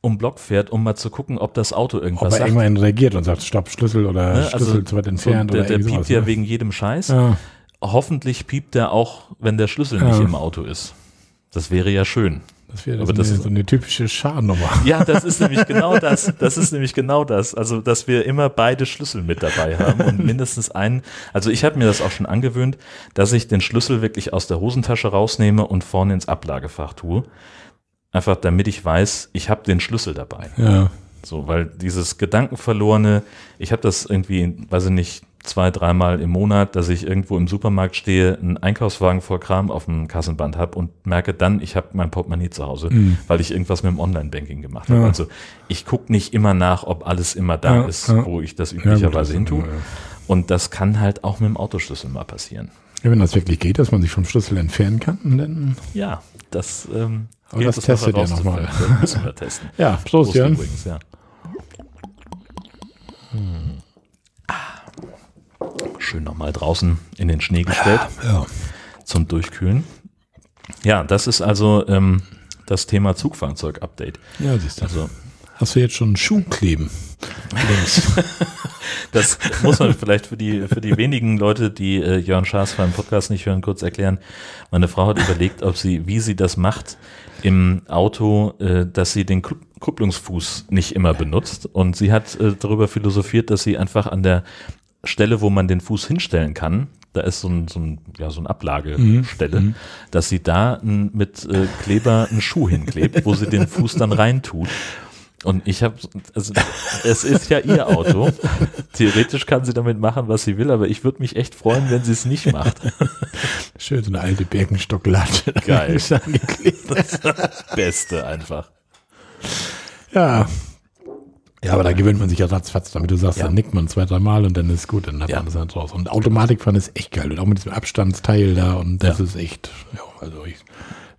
um Block fährt, um mal zu gucken, ob das Auto Ob irgendwas er sagt. irgendwann reagiert und sagt, Stopp, Schlüssel oder Ne? Schlüssel Also zu weit so, entfernt der oder der piept sowas, ja ne? wegen jedem Scheiß. Ja. Hoffentlich piept er auch, wenn der Schlüssel Ja. nicht im Auto ist. Das wäre ja schön. Das wäre Aber das eine, ist- so eine typische Scharnummer. Ja, das ist nämlich genau das. Das ist nämlich genau das. Also, dass wir immer beide Schlüssel mit dabei haben und mindestens einen. Also, ich habe mir das auch schon angewöhnt, dass ich den Schlüssel wirklich aus der Hosentasche rausnehme und vorne ins Ablagefach tue. Einfach damit ich weiß, ich habe den Schlüssel dabei. Ja. So, weil dieses Gedankenverlorene, ich habe das irgendwie, weiß ich nicht, zwei, dreimal im Monat, dass ich irgendwo im Supermarkt stehe, einen Einkaufswagen voll Kram auf dem Kassenband habe und merke dann, ich habe mein Portemonnaie zu Hause, weil ich irgendwas mit dem Online-Banking gemacht habe. Mhm. Ja. Also ich gucke nicht immer nach, ob alles immer da Ja, ist, ja. wo ich das üblicherweise das- hin tue. Und das kann halt auch mit dem Autoschlüssel mal passieren. Ja, wenn das wirklich geht, dass man sich vom Schlüssel entfernen kann, dann. Ja, das ähm, Aber das es testet ihr noch herauszufinden. mal. Das müssen wir testen. Ja, Prost, Prost Jan. übrigens, ja. Hm. Schön nochmal draußen in den Schnee gestellt Ja. zum Durchkühlen. Ja, das ist also ähm, das Thema Zugfahrzeug-Update. Ja, siehst du. Also Hast du jetzt schon einen Schuh kleben? Das muss man vielleicht für die, für die wenigen Leute, die äh, Jörn Schaas beim Podcast nicht hören, kurz erklären. Meine Frau hat überlegt, ob sie, wie sie das macht im Auto, äh, dass sie den Ku- Kupplungsfuß nicht immer benutzt. Und sie hat äh, darüber philosophiert, dass sie einfach an der Stelle, wo man den Fuß hinstellen kann, da ist so ein, so ein, ja, so ein Ablagestelle, dass sie da mit äh, Kleber einen Schuh hinklebt, wo sie den Fuß dann reintut. Und ich habe, also es ist ja ihr Auto. Theoretisch kann sie damit machen, was sie will, aber ich würde mich echt freuen, wenn sie es nicht macht. Schön, so eine alte Birkenstocklatte. Geil. Ist angeklebt. Das Beste einfach. Ja. Ja, aber da gewöhnt man sich ja ratzfatz, damit du sagst, Ja. dann nickt man zwei, drei Mal und dann ist gut, dann hat Ja. man das halt raus. Und Automatikfahren ist echt geil. Und auch mit diesem Abstandsteil da und das Ja. ist echt, ja, also ich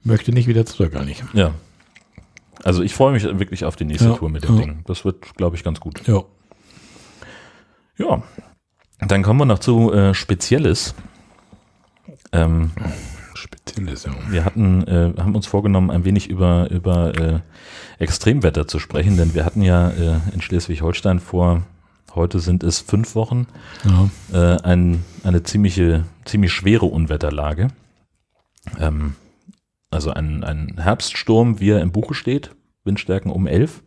möchte nicht wieder zurück, eigentlich. Ja. Also ich freue mich wirklich auf die nächste. Tour mit dem. Ding. Das wird, glaube ich, ganz gut. Ja. Ja. Dann kommen wir noch zu äh, Spezielles. Ähm, Ja. wir hatten, äh, haben uns vorgenommen, ein wenig über, über äh, Extremwetter zu sprechen, denn wir hatten ja äh, in Schleswig-Holstein vor, heute sind es fünf Wochen, ja. äh, ein, eine ziemliche, ziemlich schwere Unwetterlage. Ähm, also ein, ein Herbststurm, wie er im Buche steht, Windstärken um 11,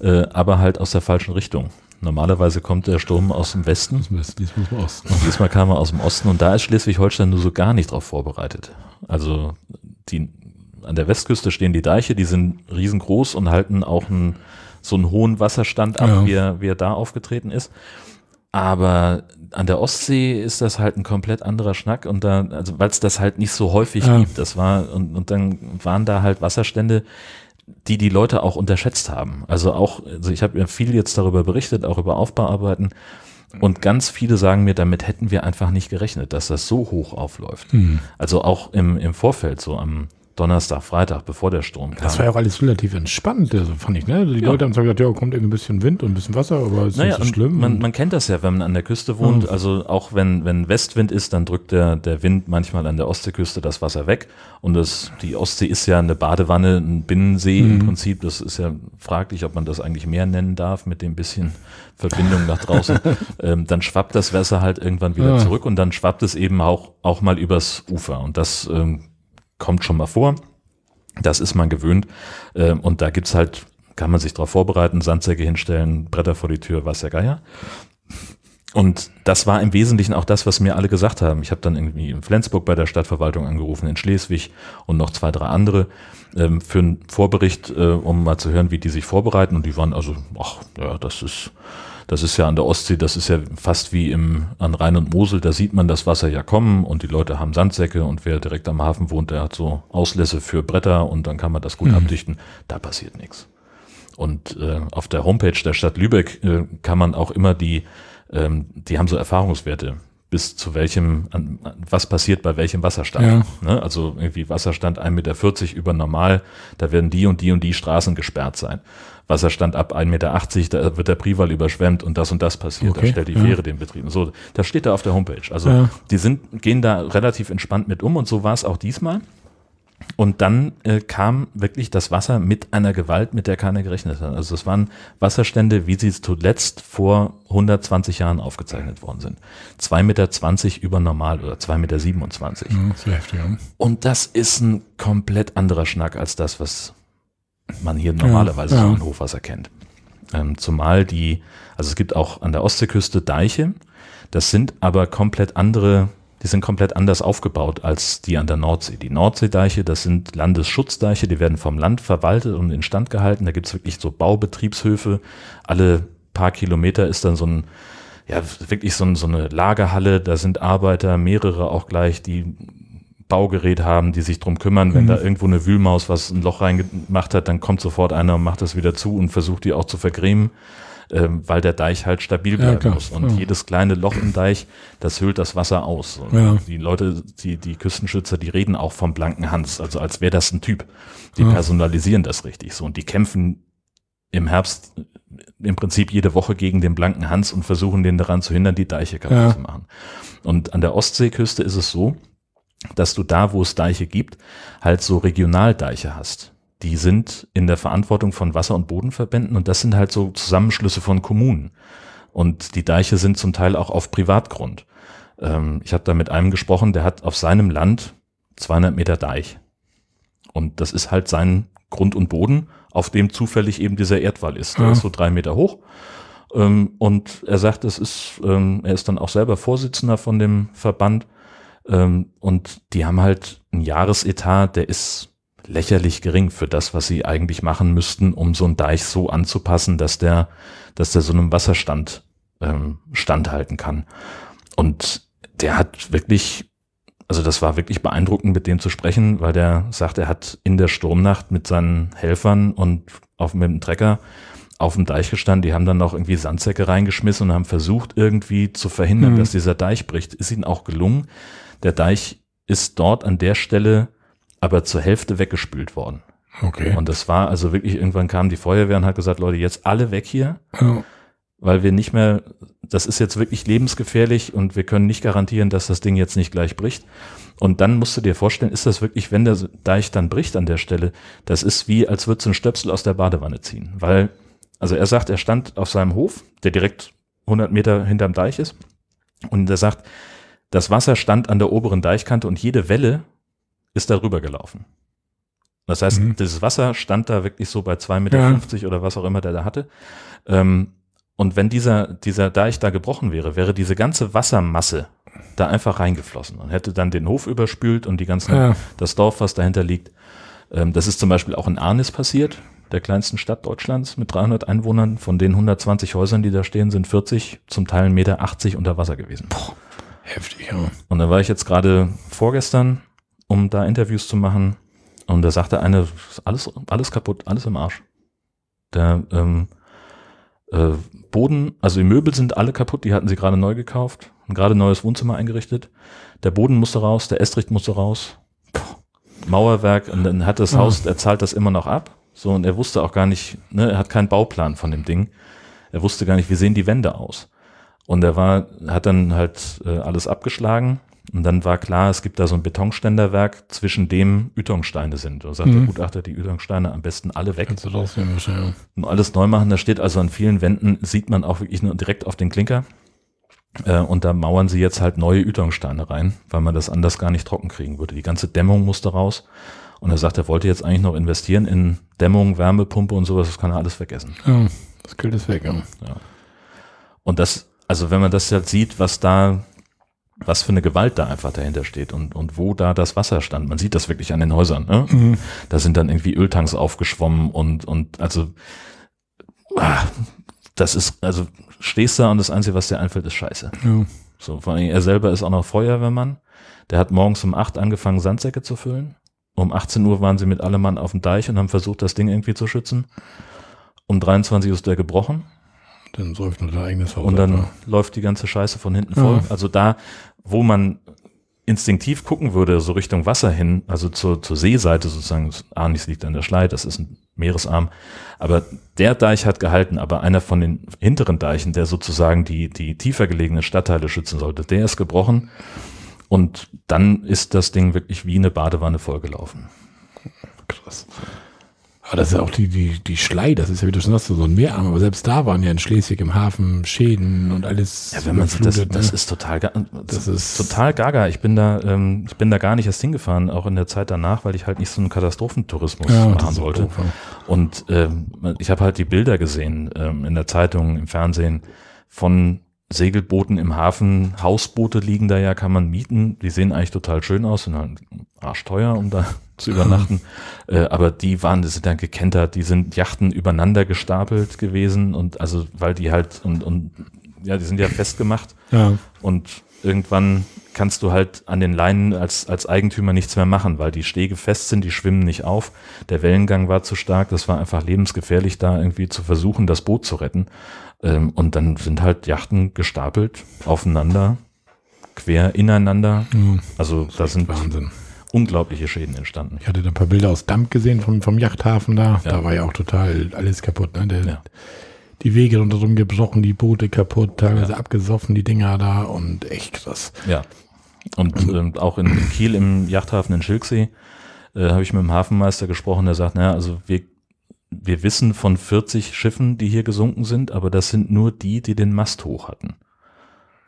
äh, aber halt aus der falschen Richtung. Normalerweise kommt der Sturm aus dem Westen. Das ist diesmal aus dem Osten. Und diesmal kam er aus dem Osten und da ist Schleswig-Holstein nur so gar nicht drauf vorbereitet. Also die, an der Westküste stehen die Deiche, die sind riesengroß und halten auch einen, so einen hohen Wasserstand ab, Ja. wie, er, wie er da aufgetreten ist. Aber an der Ostsee ist das halt ein komplett anderer Schnack und da, also weil es das halt nicht so häufig Ja. gibt, das war, und, und dann waren da halt Wasserstände, die die Leute auch unterschätzt haben. Also auch, also ich habe ja viel jetzt darüber berichtet, auch über Aufbauarbeiten. Und ganz viele sagen mir, damit hätten wir einfach nicht gerechnet, dass das so hoch aufläuft. Also auch im, im Vorfeld, so am Donnerstag, Freitag, bevor der Sturm kam. Das war ja auch alles relativ entspannt, also fand ich, ne? Die Ja. Leute haben zwar gesagt, ja, kommt irgendwie ein bisschen Wind und ein bisschen Wasser, aber ist Naja, nicht so schlimm. Man, man kennt das ja, wenn man an der Küste wohnt. Ja. Also auch wenn, wenn Westwind ist, dann drückt der, der Wind manchmal an der Ostseeküste das Wasser weg. Und das, die Ostsee ist ja eine Badewanne, ein Binnensee im Mhm. Prinzip. Das ist ja fraglich, ob man das eigentlich Meer nennen darf mit dem bisschen Verbindung nach draußen. ähm, dann schwappt das Wasser halt irgendwann wieder Ja. zurück und dann schwappt es eben auch, auch mal übers Ufer. Und das ähm, kommt schon mal vor. Das ist man gewöhnt. Ähm, und da gibt's halt, kann man sich darauf vorbereiten, Sandsäcke hinstellen, Bretter vor die Tür, was der Geier. Und das war im Wesentlichen auch das, was mir alle gesagt haben. Ich habe dann irgendwie in Flensburg bei der Stadtverwaltung angerufen, in Schleswig und noch zwei, drei andere ähm, für einen Vorbericht, äh, um mal zu hören, wie die sich vorbereiten. Und die waren also, ach, ja, das ist, das ist ja an der Ostsee, das ist ja fast wie im, an Rhein und Mosel, da sieht man das Wasser ja kommen und die Leute haben Sandsäcke und wer direkt am Hafen wohnt, der hat so Auslässe für Bretter und dann kann man das gut Mhm. abdichten. Da passiert nichts. Und äh, auf der Homepage der Stadt Lübeck äh, kann man auch immer die, ähm, die haben so Erfahrungswerte, bis zu welchem, an, was passiert bei welchem Wasserstand. Ja. Ne? Also irgendwie Wasserstand 1,40 Meter über normal, da werden die und die und die Straßen gesperrt sein. Wasserstand ab 1,80 Meter, da wird der Prival überschwemmt und das und das passiert. Okay, da stellt die ja. Fähre den Betrieb. So, das steht da auf der Homepage. Also Ja. die sind, gehen da relativ entspannt mit um und so war es auch diesmal. Und dann äh, kam wirklich das Wasser mit einer Gewalt, mit der keiner gerechnet hat. Also es waren Wasserstände, wie sie zuletzt vor 120 Jahren aufgezeichnet worden sind. 2,20 Meter über normal oder 2,27 Meter. Ja, das heftig, ja. Und das ist ein komplett anderer Schnack als das, was man hier normalerweise ja, ja. so Hochwasser kennt. Ähm, zumal die, also es gibt auch an der Ostseeküste Deiche, das sind aber komplett andere die sind komplett anders aufgebaut als die an der Nordsee. Die Nordseedeiche, das sind Landesschutzdeiche, die werden vom Land verwaltet und instand gehalten. Da gibt's wirklich so Baubetriebshöfe. Alle paar Kilometer ist dann so ein, ja, wirklich so, ein, so eine Lagerhalle. Da sind Arbeiter, mehrere auch gleich, die Baugerät haben, die sich drum kümmern. Wenn mhm. da irgendwo eine Wühlmaus was ein Loch reingemacht hat, dann kommt sofort einer und macht das wieder zu und versucht die auch zu vergrämen ähm, weil der Deich halt stabil bleiben ja, muss. Und ja. jedes kleine Loch im Deich, das hüllt das Wasser aus. Ja. Die Leute, die, die Küstenschützer, die reden auch vom blanken Hans, also als wäre das ein Typ. Die personalisieren das richtig so und die kämpfen im Herbst im Prinzip jede Woche gegen den blanken Hans und versuchen den daran zu hindern, die Deiche kaputt zu machen. Und an der Ostseeküste ist es so, dass du da, wo es Deiche gibt, halt so Regionaldeiche hast die sind in der Verantwortung von Wasser- und Bodenverbänden und das sind halt so Zusammenschlüsse von Kommunen. Und die Deiche sind zum Teil auch auf Privatgrund. Ähm, ich habe da mit einem gesprochen, der hat auf seinem Land 200 Meter Deich. Und das ist halt sein Grund und Boden, auf dem zufällig eben dieser Erdwall ist. Der ja. ist so drei Meter hoch. Ähm, und er sagt, es ist, ähm, er ist dann auch selber Vorsitzender von dem Verband. Ähm, und die haben halt einen Jahresetat, der ist lächerlich gering für das, was sie eigentlich machen müssten, um so einen Deich so anzupassen, dass der, dass der so einem Wasserstand ähm, standhalten kann. Und der hat wirklich, also das war wirklich beeindruckend, mit dem zu sprechen, weil der sagt, er hat in der Sturmnacht mit seinen Helfern und auf mit dem Trecker auf dem Deich gestanden, die haben dann noch irgendwie Sandsäcke reingeschmissen und haben versucht, irgendwie zu verhindern, mhm. dass dieser Deich bricht. Ist ihnen auch gelungen. Der Deich ist dort an der Stelle aber zur Hälfte weggespült worden. Okay. Und das war also wirklich, irgendwann kam die Feuerwehr und hat gesagt, Leute, jetzt alle weg hier, ja. weil wir nicht mehr, das ist jetzt wirklich lebensgefährlich und wir können nicht garantieren, dass das Ding jetzt nicht gleich bricht. Und dann musst du dir vorstellen, ist das wirklich, wenn der Deich dann bricht an der Stelle, das ist wie, als würdest du einen Stöpsel aus der Badewanne ziehen. Weil, also er sagt, er stand auf seinem Hof, der direkt 100 Meter hinterm Deich ist, und er sagt, das Wasser stand an der oberen Deichkante und jede Welle ist darüber gelaufen. Das heißt, mhm. dieses Wasser stand da wirklich so bei 2,50 Meter ja. oder was auch immer der da hatte. Ähm, und wenn dieser, dieser Deich da gebrochen wäre, wäre diese ganze Wassermasse da einfach reingeflossen und hätte dann den Hof überspült und die ganzen, ja. das Dorf, was dahinter liegt. Ähm, das ist zum Beispiel auch in Arnis passiert, der kleinsten Stadt Deutschlands mit 300 Einwohnern. Von den 120 Häusern, die da stehen, sind 40, zum Teil 1,80 Meter unter Wasser gewesen. Boah, heftig, ja. Und da war ich jetzt gerade vorgestern um da Interviews zu machen. Und da sagte eine, alles, alles kaputt, alles im Arsch. Der ähm, äh, Boden, also die Möbel sind alle kaputt, die hatten sie gerade neu gekauft gerade neues Wohnzimmer eingerichtet. Der Boden musste raus, der Estrich musste raus. Mauerwerk und dann hat das Haus, er zahlt das immer noch ab. So, und er wusste auch gar nicht, ne, er hat keinen Bauplan von dem Ding. Er wusste gar nicht, wie sehen die Wände aus. Und er war, hat dann halt äh, alles abgeschlagen und dann war klar, es gibt da so ein Betonständerwerk, zwischen dem Ütongsteine sind. Da sagt mhm. der Gutachter, die Ütongsteine am besten alle weg. Kannst du rausnehmen, ja. Und alles neu machen. Da steht also an vielen Wänden, sieht man auch wirklich nur direkt auf den Klinker. Äh, und da mauern sie jetzt halt neue Ütongsteine rein, weil man das anders gar nicht trocken kriegen würde. Die ganze Dämmung musste raus. Und er sagt, er wollte jetzt eigentlich noch investieren in Dämmung, Wärmepumpe und sowas. Das kann er alles vergessen. Ja, das Geld ist weg, ja. ja. Und das, also wenn man das jetzt sieht, was da was für eine Gewalt da einfach dahinter steht und, und wo da das Wasser stand. Man sieht das wirklich an den Häusern. Ne? Mhm. Da sind dann irgendwie Öltanks aufgeschwommen und, und also ah, das ist, also stehst da und das Einzige, was dir einfällt, ist Scheiße. Ja. So, vor allem, er selber ist auch noch Feuerwehrmann. Der hat morgens um acht angefangen, Sandsäcke zu füllen. Um 18 Uhr waren sie mit allem Mann auf dem Deich und haben versucht, das Ding irgendwie zu schützen. Um 23 Uhr ist der gebrochen. Dann säuft nur der eigenes Haus. Und dann ab. läuft die ganze Scheiße von hinten voll. Ja. Also da, wo man instinktiv gucken würde, so Richtung Wasser hin, also zur, zur Seeseite sozusagen, Arnis liegt an der Schlei, das ist ein Meeresarm, aber der Deich hat gehalten, aber einer von den hinteren Deichen, der sozusagen die, die tiefer gelegenen Stadtteile schützen sollte, der ist gebrochen und dann ist das Ding wirklich wie eine Badewanne vollgelaufen. krass. Aber das ist ja auch die, die, die Schlei, das ist ja, wie du schon sagst, so ein Meerarm. Aber selbst da waren ja in Schleswig im Hafen Schäden und alles. Ja, wenn man sieht, das, das ne? ist total, Das ist- total gaga. Ich bin da, ähm, ich bin da gar nicht erst hingefahren, auch in der Zeit danach, weil ich halt nicht so einen Katastrophentourismus Ja, das machen wollte. doof, ja. Und ähm, ich habe halt die Bilder gesehen ähm, in der Zeitung, im Fernsehen von Segelbooten im Hafen. Hausboote liegen da ja, kann man mieten. Die sehen eigentlich total schön aus, sind halt arschteuer, um da zu übernachten. Äh, aber die waren, die sind dann gekentert, die sind Yachten übereinander gestapelt gewesen und also, weil die halt und, und ja, die sind ja festgemacht Ja, und irgendwann kannst du halt an den Leinen als, als Eigentümer nichts mehr machen, weil die Stege fest sind, die schwimmen nicht auf. Der Wellengang war zu stark, das war einfach lebensgefährlich, da irgendwie zu versuchen, das Boot zu retten. Ähm, und dann sind halt Yachten gestapelt, aufeinander, quer ineinander. Also da sind Wahnsinn. Unglaubliche Schäden entstanden. Ich hatte da ein paar Bilder aus Damp gesehen vom, vom Yachthafen da. Ja. Da war ja auch total alles kaputt. Ne? Der, Ja. Die Wege rundherum gebrochen, die Boote kaputt, teilweise Ja. abgesoffen, die Dinger da und echt krass. Ja. Und ähm, auch in Kiel im Yachthafen in Schilksee äh, habe ich mit dem Hafenmeister gesprochen, der sagt, naja, also wir, wir wissen von 40 Schiffen, die hier gesunken sind, aber das sind nur die, die den Mast hoch hatten.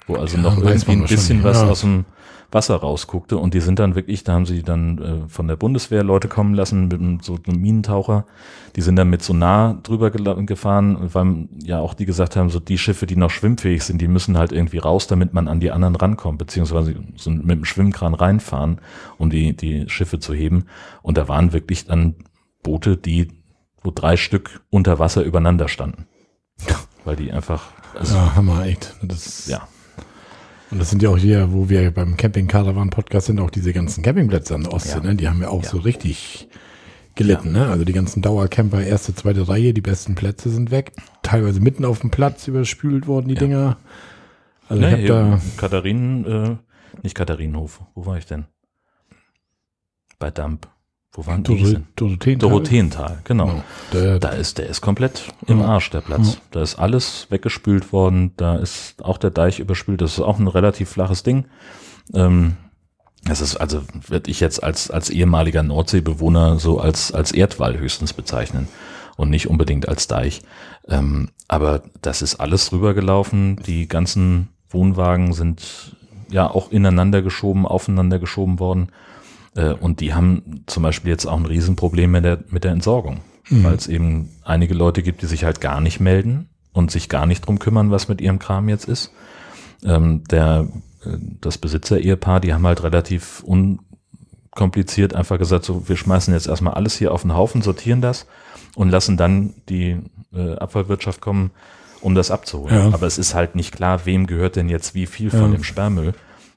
Wo also Ja, noch irgendwie ein bisschen was ja. aus dem Wasser rausguckte und die sind dann wirklich, da haben sie dann äh, von der Bundeswehr Leute kommen lassen mit einem, so einem Minentaucher, die sind dann mit Sonar drüber gela- gefahren, weil ja auch die gesagt haben, so die Schiffe, die noch schwimmfähig sind, die müssen halt irgendwie raus, damit man an die anderen rankommt, beziehungsweise so mit dem Schwimmkran reinfahren, um die, die Schiffe zu heben. Und da waren wirklich dann Boote, die, wo drei Stück unter Wasser übereinander standen. Weil die einfach, also, Ja, Hammer, echt. Das, ja, Und das sind ja auch hier, wo wir beim Camping Caravan Podcast sind, auch diese ganzen Campingplätze an der Ostsee, Ja. ne? Die haben ja auch Ja. so richtig gelitten, ne? Also die ganzen Dauercamper, erste, zweite Reihe, die besten Plätze sind weg. Teilweise mitten auf dem Platz überspült worden, die Ja. Dinger. Also Ne, ich habe da, Katharinen, äh, nicht Katharinenhof, wo war ich denn? Bei Damp. Wo waren die? Doro denn? Dorotheen. Dorotheental, genau. Genau. Der, Da ist, der ist komplett im Ja. Arsch, der Platz. Da ist alles weggespült worden, da ist auch der Deich überspült, das ist auch ein relativ flaches Ding. Ähm, das ist also, würde ich jetzt als, als ehemaliger Nordseebewohner so als, als Erdwall höchstens bezeichnen und nicht unbedingt als Deich. Ähm, aber das ist alles rübergelaufen, die ganzen Wohnwagen sind ja auch ineinander geschoben, aufeinander geschoben worden. Äh, Und die haben zum Beispiel jetzt auch ein Riesenproblem mit der, mit der Entsorgung, weil es eben einige Leute gibt, die sich halt gar nicht melden und sich gar nicht drum kümmern, was mit ihrem Kram jetzt ist. Ähm, der, äh, das Besitzer-Ehepaar, die haben halt relativ unkompliziert einfach gesagt, so, wir schmeißen jetzt erstmal alles hier auf den Haufen, sortieren das und lassen dann die äh, Abfallwirtschaft kommen, um das abzuholen. Ja. Aber es ist halt nicht klar, wem gehört denn jetzt wie viel von Ja. dem Sperrmüll.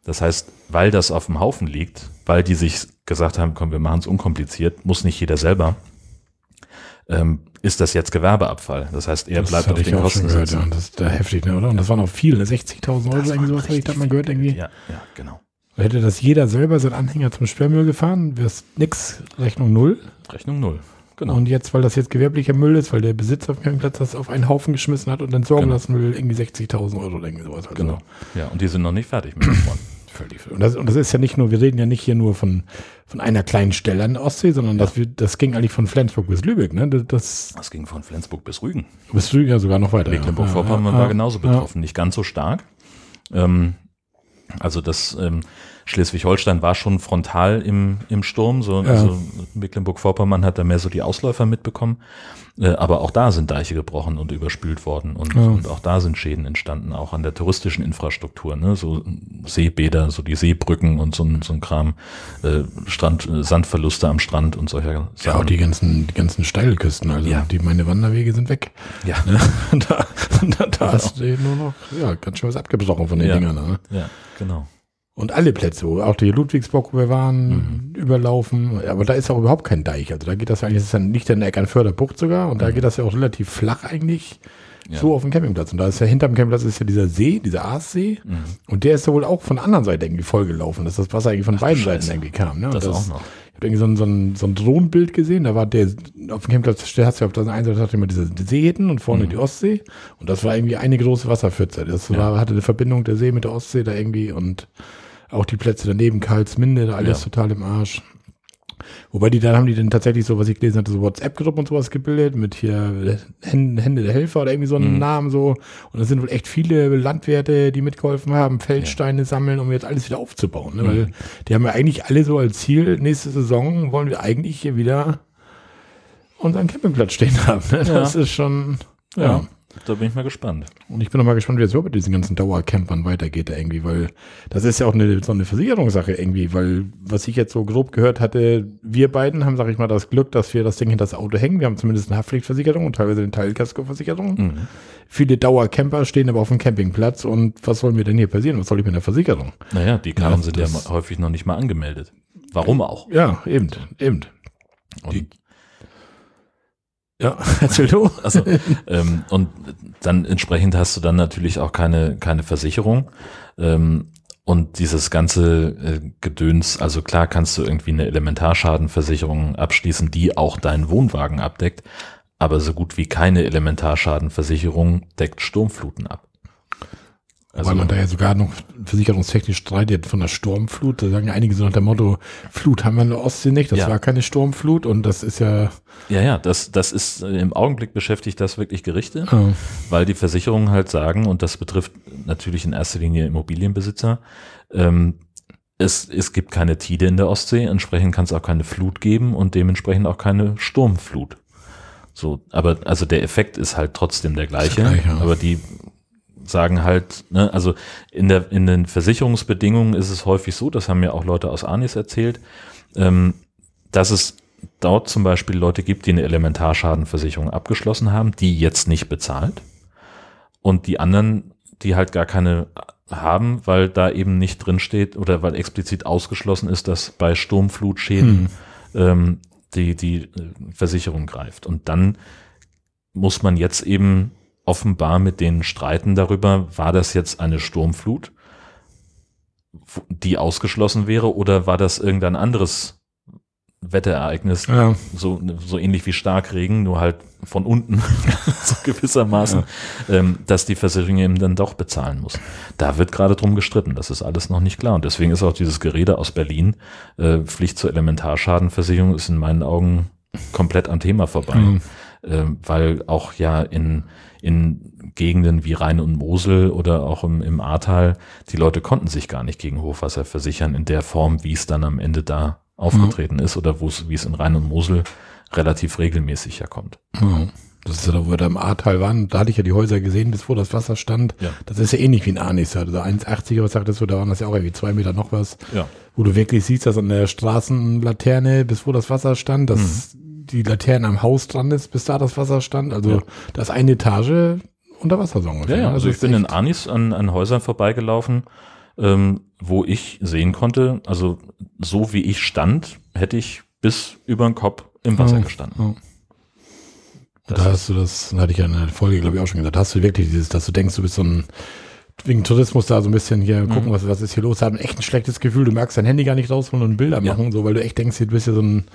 Das heißt, weil das auf dem Haufen liegt, weil die sich gesagt haben, komm, wir machen es unkompliziert, muss nicht jeder selber, ähm, ist das jetzt Gewerbeabfall. Das heißt, er das bleibt auf den Kosten gehört, ja. Das ist da heftig, ne, oder? Und das waren auch viele, ne? 60.000 Euro, Das irgendwie sowas, habe ich da mal gehört, irgendwie. Ja, ja, genau. Hätte das jeder selber seinen Anhänger zum Sperrmüll gefahren, wäre es nix, Rechnung null. Rechnung null. Genau. Und jetzt, weil das jetzt gewerblicher Müll ist, weil der Besitzer auf dem Campingplatz das auf einen Haufen geschmissen hat und entsorgen Genau. lassen will, irgendwie 60.000 Euro oder irgendwie sowas. Also genau. Ja, und die sind noch nicht fertig mit dem. Völlig. Und das, und das ist ja nicht nur, wir reden ja nicht hier nur von, von einer kleinen Stelle an der Ostsee, sondern das, wir, das ging eigentlich von Flensburg bis Lübeck, ne? Das, das Das ging von Flensburg bis Rügen. bist du ja sogar noch weiter. Mecklenburg-Vorpommern ja, war ja, genauso ja. betroffen, nicht ganz so stark. Ähm, also das ähm, Schleswig-Holstein war schon frontal im, im Sturm, so, Ja. also Mecklenburg-Vorpommern hat da mehr so die Ausläufer mitbekommen. Äh, aber auch da sind Deiche gebrochen und überspült worden und, Ja. und auch da sind Schäden entstanden, auch an der touristischen Infrastruktur, ne? so Seebäder, so die Seebrücken und so, ein- so ein Kram, äh, Strand, äh, Sandverluste am Strand und solche Ja, Sachen. auch die ganzen, die ganzen Steilküsten, also Ja. die, meine Wanderwege sind weg. ja, da da, da ist nur noch, ja, ganz schön was abgebrochen von den Ja. Dingern. Ne? ja, genau. Und alle Plätze, auch die Ludwigsburg, wo wir waren, Mhm. überlaufen. Aber da ist auch überhaupt kein Deich. Also da geht das eigentlich, das ist dann nicht in der Eckernförder-Bucht sogar. Und da geht das ja auch relativ flach eigentlich. Mhm. Ja. So auf dem Campingplatz. Und da ist ja hinterm Campingplatz ist ja dieser See, dieser Aassee. Mhm. Und der ist ja wohl auch von der anderen Seite irgendwie vollgelaufen, dass das Wasser eigentlich von beiden Scheiße. Seiten irgendwie kam. Ne? Und Das, auch noch. Ich habe irgendwie so ein, so, ein, so ein Drohnenbild gesehen, da war der, auf dem Campingplatz, der hast du ja auf der einen Seite immer diese Seehitten und vorne Mhm. die Ostsee. Und das war irgendwie eine große Wasserpfütze. Das Ja. war, hatte eine Verbindung der See mit der Ostsee da irgendwie und auch die Plätze daneben, Karlsminde, da alles Ja. total im Arsch. Wobei die, dann haben die dann tatsächlich so, was ich gelesen hatte, so WhatsApp-Gruppen und sowas gebildet mit hier Hände, Hände der Helfer oder irgendwie so einen mhm. Namen so. Und das sind wohl echt viele Landwirte, die mitgeholfen haben, Feldsteine ja. sammeln, um jetzt alles wieder aufzubauen. Ne? Mhm. Weil die haben ja eigentlich alle so als Ziel, nächste Saison wollen wir eigentlich hier wieder unseren Campingplatz stehen haben. Ne? Das ja. ist schon, ja. ja. Da bin ich mal gespannt. Und ich bin auch mal gespannt, wie es so mit diesen ganzen Dauercampern weitergeht irgendwie, weil das ist ja auch eine, so eine Versicherungssache irgendwie, weil was ich jetzt so grob gehört hatte, wir beiden haben, sag ich mal, das Glück, dass wir das Ding hinter das Auto hängen. Wir haben zumindest eine Haftpflichtversicherung und teilweise eine Teilkaskoversicherung. Mhm. Viele Dauercamper stehen aber auf dem Campingplatz und was soll mir denn hier passieren? Was soll ich mit der Versicherung? Naja, die Karren ja, sind ja häufig noch nicht mal angemeldet. Warum auch? Ja, eben, eben. Und die, ja, erzähl du. Also, ähm, und dann entsprechend hast du dann natürlich auch keine, keine Versicherung. Ähm, und dieses ganze äh, Gedöns, also klar kannst du irgendwie eine Elementarschadenversicherung abschließen, die auch deinen Wohnwagen abdeckt, aber so gut wie keine Elementarschadenversicherung deckt Sturmfluten ab. Also, Weil man da ja sogar noch versicherungstechnisch streitet von der Sturmflut. Da sagen ja einige so nach dem Motto, Flut haben wir in der Ostsee nicht, das ja. war keine Sturmflut und das ist ja. Ja, ja, das, das ist im Augenblick beschäftigt das wirklich Gerichte, oh. weil die Versicherungen halt sagen, und das betrifft natürlich in erster Linie Immobilienbesitzer, ähm, es, es gibt keine Tide in der Ostsee, entsprechend kann es auch keine Flut geben und dementsprechend auch keine Sturmflut. So, aber also der Effekt ist halt trotzdem der gleiche, der gleiche aber die sagen halt, ne, also in, der, in den Versicherungsbedingungen ist es häufig so, das haben mir auch Leute aus Anis erzählt, ähm, dass es dort zum Beispiel Leute gibt, die eine Elementarschadenversicherung abgeschlossen haben, die jetzt nicht bezahlt und die anderen, die halt gar keine haben, weil da eben nicht drin steht oder weil explizit ausgeschlossen ist, dass bei Sturmflutschäden hm. ähm, die, die äh, Versicherung greift. Und dann muss man jetzt eben offenbar mit denen streiten darüber, war das jetzt eine Sturmflut, die ausgeschlossen wäre, oder war das irgendein anderes Wetterereignis, ja. so, so ähnlich wie Starkregen, nur halt von unten, so gewissermaßen, ja. ähm, dass die Versicherung eben dann doch bezahlen muss. Da wird gerade drum gestritten, das ist alles noch nicht klar. Und deswegen ist auch dieses Gerede aus Berlin, äh, Pflicht zur Elementarschadenversicherung, ist in meinen Augen komplett am Thema vorbei. Mhm. Äh, weil auch ja in in Gegenden wie Rhein und Mosel oder auch im, im Ahrtal, die Leute konnten sich gar nicht gegen Hochwasser versichern in der Form, wie es dann am Ende da aufgetreten mhm. ist oder wo es, wie es in Rhein und Mosel relativ regelmäßig ja kommt. Mhm. Das ist ja da, wo wir da im Ahrtal waren, da hatte ich ja die Häuser gesehen, bis wo das Wasser stand. Ja. Das ist ja ähnlich wie ein Arnis. Also 1,80 was sagtest du, da waren das ja auch irgendwie zwei Meter noch was. Ja. Wo du wirklich siehst, dass an der Straßenlaterne, bis wo das Wasser stand, dass mhm die Laterne am Haus dran ist, bis da das Wasser stand. Also ja. das eine Etage unter Wasser so ungefähr. Ja, ja. also ich bin in Anis an, an Häusern vorbeigelaufen, ähm, wo ich sehen konnte, also so wie ich stand, hätte ich bis über den Kopf im Wasser oh, gestanden. Oh. Da hast du das, hatte ich ja in der Folge, glaube ich, auch schon gesagt, hast du wirklich dieses, dass du denkst, du bist so ein wegen Tourismus da so ein bisschen hier mhm. gucken, was, was ist hier los, haben echt ein schlechtes Gefühl, du merkst dein Handy gar nicht rausholen und Bilder machen, ja. so, weil du echt denkst, du bist ja so ein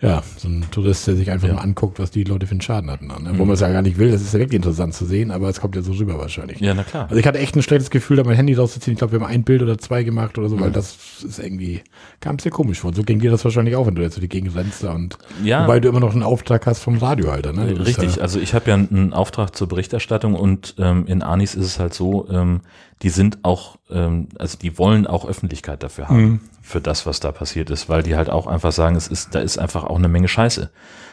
ja, so ein Tourist, der sich einfach ja. mal anguckt, was die Leute für einen Schaden hatten. Ne? Wo mhm. man es ja gar nicht will, das ist ja wirklich interessant zu sehen, aber es kommt ja so rüber wahrscheinlich. Ja, na klar. Also ich hatte echt ein schlechtes Gefühl, da mein Handy rauszuziehen. Ich glaube, wir haben ein Bild oder zwei gemacht oder so, mhm. weil das ist irgendwie, kam es dir komisch vor. So ging dir das wahrscheinlich auch, wenn du jetzt so die Gegend rennst da und ja. wobei du immer noch einen Auftrag hast vom Radiohalter. Ne? Richtig, ja, also ich habe ja einen Auftrag zur Berichterstattung und ähm, in Anis ist es halt so, ähm, die sind auch, ähm, also die wollen auch Öffentlichkeit dafür haben, mhm. für das, was da passiert ist, weil die halt auch einfach sagen, es ist, da ist einfach auch eine Menge Scheiße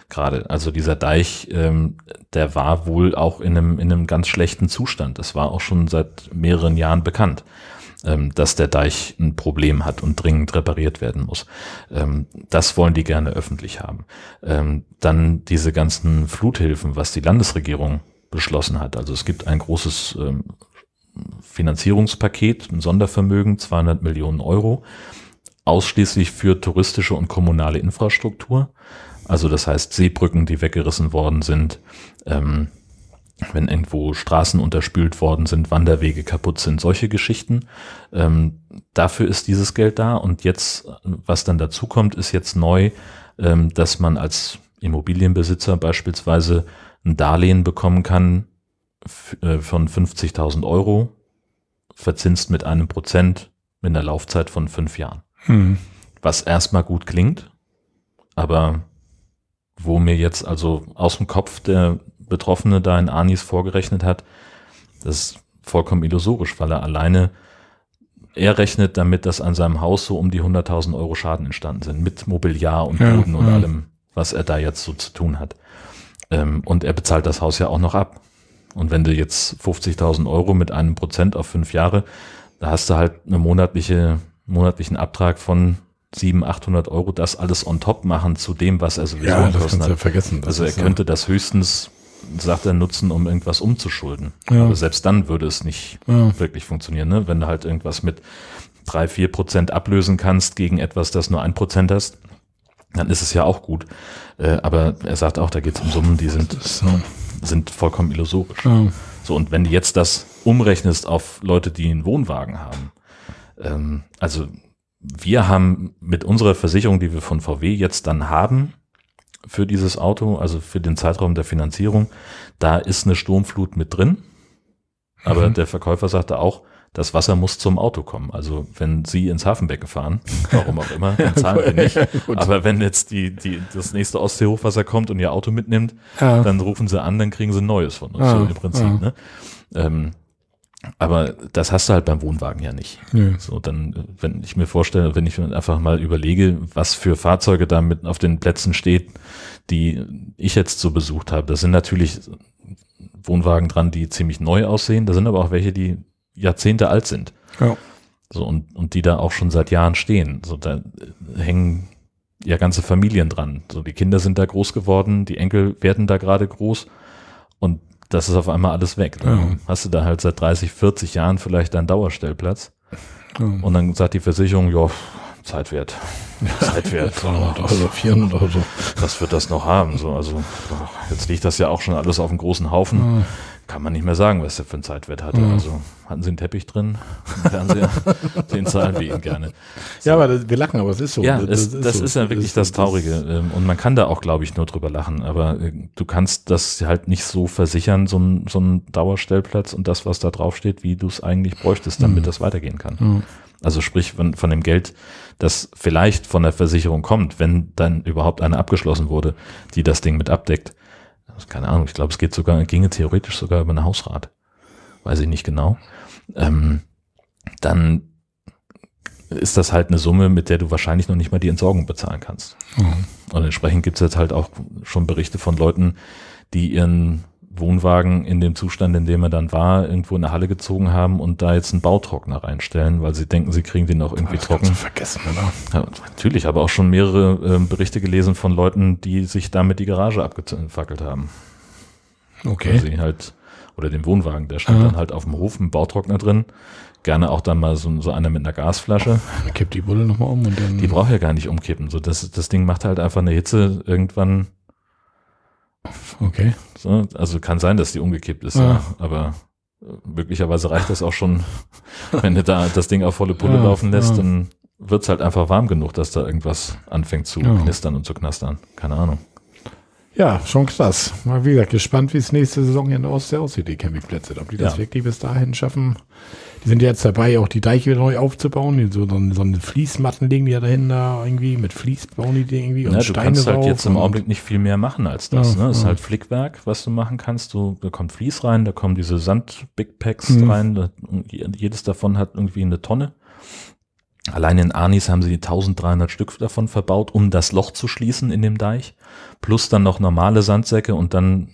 gerade. Also dieser Deich, ähm, der war wohl auch in einem, in einem ganz schlechten Zustand. Das war auch schon seit mehreren Jahren bekannt, ähm, dass der Deich ein Problem hat und dringend repariert werden muss. Ähm, das wollen die gerne öffentlich haben. Ähm, dann diese ganzen Fluthilfen, was die Landesregierung beschlossen hat. Also es gibt ein großes ähm, Finanzierungspaket, ein Sondervermögen, 200 Millionen Euro, ausschließlich für touristische und kommunale Infrastruktur. Also das heißt Seebrücken, die weggerissen worden sind, ähm, wenn irgendwo Straßen unterspült worden sind, Wanderwege kaputt sind, solche Geschichten. Ähm, dafür ist dieses Geld da. Und jetzt, was dann dazu kommt, ist jetzt neu, ähm, dass man als Immobilienbesitzer beispielsweise ein Darlehen bekommen kann von 50.000 Euro, verzinst mit einem Prozent mit einer Laufzeit von fünf Jahren. Hm. Was erstmal gut klingt, aber wo mir jetzt also aus dem Kopf der Betroffene da in Anis vorgerechnet hat, das ist vollkommen illusorisch, weil er alleine, er rechnet damit, dass an seinem Haus so um die 100.000 Euro Schaden entstanden sind, mit Mobiliar und Ja, Boden und ja. allem, was er da jetzt so zu tun hat. Ähm, und er bezahlt das Haus ja auch noch ab. Und wenn du jetzt 50.000 Euro mit einem Prozent auf fünf Jahre, da hast du halt eine monatliche, monatlichen Abtrag von 700, 800 Euro, das alles on top machen zu dem, was er sowieso Ja, das kannst du ja vergessen. Also er ist ja- könnte das höchstens, sagt er, nutzen, um irgendwas umzuschulden. Ja. Aber selbst dann würde es nicht Ja. wirklich funktionieren, ne? wenn du halt irgendwas mit drei, vier Prozent ablösen kannst gegen etwas, das nur ein Prozent hast, dann ist es ja auch gut. Äh, aber er sagt auch, da geht es um Summen, die sind, So. Sind vollkommen illusorisch. Ja. So, und wenn du jetzt das umrechnest auf Leute, die einen Wohnwagen haben, ähm, also wir haben mit unserer Versicherung, die wir von VW jetzt dann haben, für dieses Auto, also für den Zeitraum der Finanzierung, da ist eine Sturmflut mit drin. Aber Mhm. der Verkäufer sagte auch, das Wasser muss zum Auto kommen. Also wenn Sie ins Hafenbecken fahren, warum auch immer, dann zahlen wir nicht. Aber wenn jetzt die, die, das nächste Ostseehochwasser kommt und Ihr Auto mitnimmt, Ja. dann rufen sie an, dann kriegen sie ein neues von uns, Ah, so im Prinzip. ah. Ne? Ähm, aber das hast du halt beim Wohnwagen ja nicht. Nö. So, dann, wenn ich mir vorstelle, wenn ich mir einfach mal überlege, was für Fahrzeuge da mit auf den Plätzen steht, die ich jetzt so besucht habe, da sind natürlich Wohnwagen dran, die ziemlich neu aussehen, da sind aber auch welche, die Jahrzehnte alt sind. Ja. So, und, und die da auch schon seit Jahren stehen. So, da äh, hängen ja ganze Familien dran. So, die Kinder sind da groß geworden, die Enkel werden da gerade groß und das ist auf einmal alles weg. Dann Ja. hast du da halt seit 30, 40 Jahren vielleicht deinen Dauerstellplatz Ja. und dann sagt die Versicherung, ja, Zeit wert. Zeit wert. 300 Euro, 400 Euro. Was wird das noch haben? So, also jetzt liegt das ja auch schon alles auf einem großen Haufen. Kann man nicht mehr sagen, was der für einen Zeitwert hatte. Ja. Also hatten sie einen Teppich drin, einen Fernseher, den zahlen wir ihnen gerne. Ja, aber das, wir lachen, aber es ist so. Ja, das, das, ist, so. ja wirklich das, Traurige. Ähm, Und man kann da auch, glaube ich, nur drüber lachen. Aber äh, du kannst das halt nicht so versichern, so ein, so ein Dauerstellplatz und das, was da draufsteht, wie du es eigentlich bräuchtest, damit Mhm. das weitergehen kann. Also sprich von, von dem Geld, das vielleicht von der Versicherung kommt, wenn dann überhaupt eine abgeschlossen wurde, die das Ding mit abdeckt. Also Keine Ahnung, ich glaube, es geht sogar, ginge theoretisch sogar über eine Hausrat. Weiß ich nicht genau. Ähm, dann ist das halt eine Summe, mit der du wahrscheinlich noch nicht mal die Entsorgung bezahlen kannst. Ja. Und entsprechend gibt es jetzt halt auch schon Berichte von Leuten, die ihren Wohnwagen in dem Zustand, in dem er dann war, irgendwo in eine Halle gezogen haben und da jetzt einen Bautrockner reinstellen, weil sie denken, sie kriegen den auch irgendwie Das trocken. vergessen, oder? Ja, natürlich, aber auch schon mehrere ähm, Berichte gelesen von Leuten, die sich damit die Garage abgefackelt haben. Weil Okay. sie halt, oder den Wohnwagen, der stand Ja. dann halt auf dem Hof, ein Bautrockner drin. Gerne auch dann mal so, so einer mit einer Gasflasche. Dann kippt die Bulle nochmal um und dann. Die braucht ja gar nicht umkippen. So, das, das Ding macht halt einfach eine Hitze irgendwann. Okay. So, also kann sein, dass die umgekippt ist, ja. Aber äh, möglicherweise reicht das auch schon, wenn du da das Ding auf volle Pulle Ja, laufen lässt, ja. dann wird's halt einfach warm genug, dass da irgendwas anfängt zu Ja. knistern und zu knastern. Keine Ahnung. Ja, schon krass. Mal wie gesagt, gespannt, wie es nächste Saison hier in der Ostsee aussieht, die Campingplätze. Ob die das wirklich bis dahin schaffen. Die sind ja jetzt dabei, auch die Deiche wieder neu aufzubauen. So, so, eine Fließmatten legen die ja dahin da irgendwie. Mit Fließ bauen die die irgendwie. Und Ja, du Steine kannst halt jetzt im Augenblick nicht viel mehr machen als das. Ja, ne? Das ist halt Flickwerk, was du machen kannst. Du, da kommt Vlies rein, da kommen diese Sand-Big Packs Mhm. rein. Da, jedes davon hat irgendwie eine Tonne. Allein in Arnis haben sie 1300 Stück davon verbaut, um das Loch zu schließen in dem Deich. Plus dann noch normale Sandsäcke und dann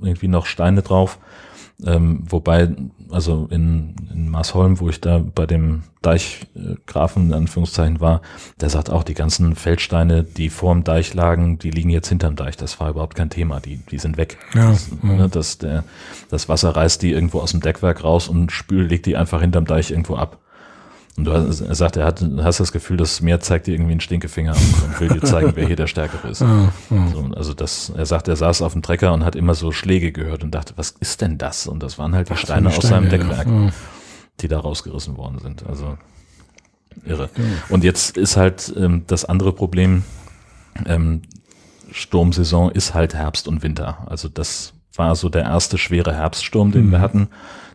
irgendwie noch Steine drauf. Ähm, wobei, also in, in Maasholm, wo ich da bei dem Deichgrafen in Anführungszeichen war, der sagt auch, die ganzen Feldsteine, die vorm Deich lagen, die liegen jetzt hinterm Deich. Das war überhaupt kein Thema. Die, die sind weg. Ja, das, ne, das, der, das Wasser reißt die irgendwo aus dem Deckwerk raus und spült, legt die einfach hinterm Deich irgendwo ab. Und du hast, er sagt, er hat, hast das Gefühl, das Meer zeigt dir irgendwie einen Stinkefinger und, und will dir zeigen, wer hier der Stärkere ist. Ja, ja. So, also das, er sagt, er saß auf dem Trecker und hat immer so Schläge gehört und dachte, was ist denn das? Und das waren halt die Ach, Steine eine aus seinem Steine, Deckwerk, Ja. die da rausgerissen worden sind. Also irre. Und jetzt ist halt ähm, das andere Problem, ähm, Sturmsaison ist halt Herbst und Winter. Also das war so der erste schwere Herbststurm, den wir Mhm. hatten.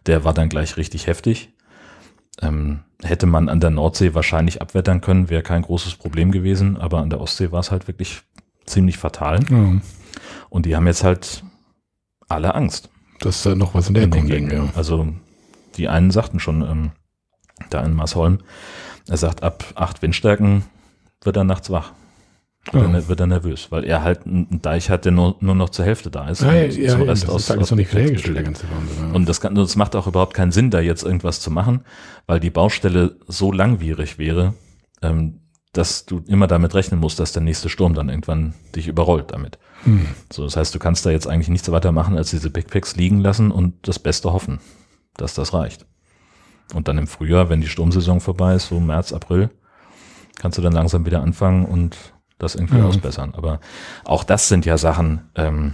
Der war dann gleich richtig heftig. Ähm, hätte man an der Nordsee wahrscheinlich abwettern können, wäre kein großes Problem gewesen, aber an der Ostsee war es halt wirklich ziemlich fatal. Ja. Und die haben jetzt halt alle Angst. Dass da noch was in der in den. Ja. Also die einen sagten schon, ähm, da in Marsholm, er sagt, ab acht Windstärken wird er nachts wach. Wird, er, wird er nervös, weil er halt einen Deich hat, der nur, nur noch zur Hälfte da ist. Ja, ja, und ja, das aus- ist alles aus noch nicht hergestellt, der ganze Wahnsinn. ja. Und das, kann, das macht auch überhaupt keinen Sinn, da jetzt irgendwas zu machen, weil die Baustelle so langwierig wäre, ähm, dass du immer damit rechnen musst, dass der nächste Sturm dann irgendwann dich überrollt damit. Hm. So, das heißt, du kannst da jetzt eigentlich nichts weiter machen, als diese Backpacks liegen lassen und das Beste hoffen, dass das reicht. Und dann im Frühjahr, wenn die Sturmsaison vorbei ist, so März, April, kannst du dann langsam wieder anfangen und das irgendwie Ja. ausbessern. Aber auch das sind ja Sachen, ähm,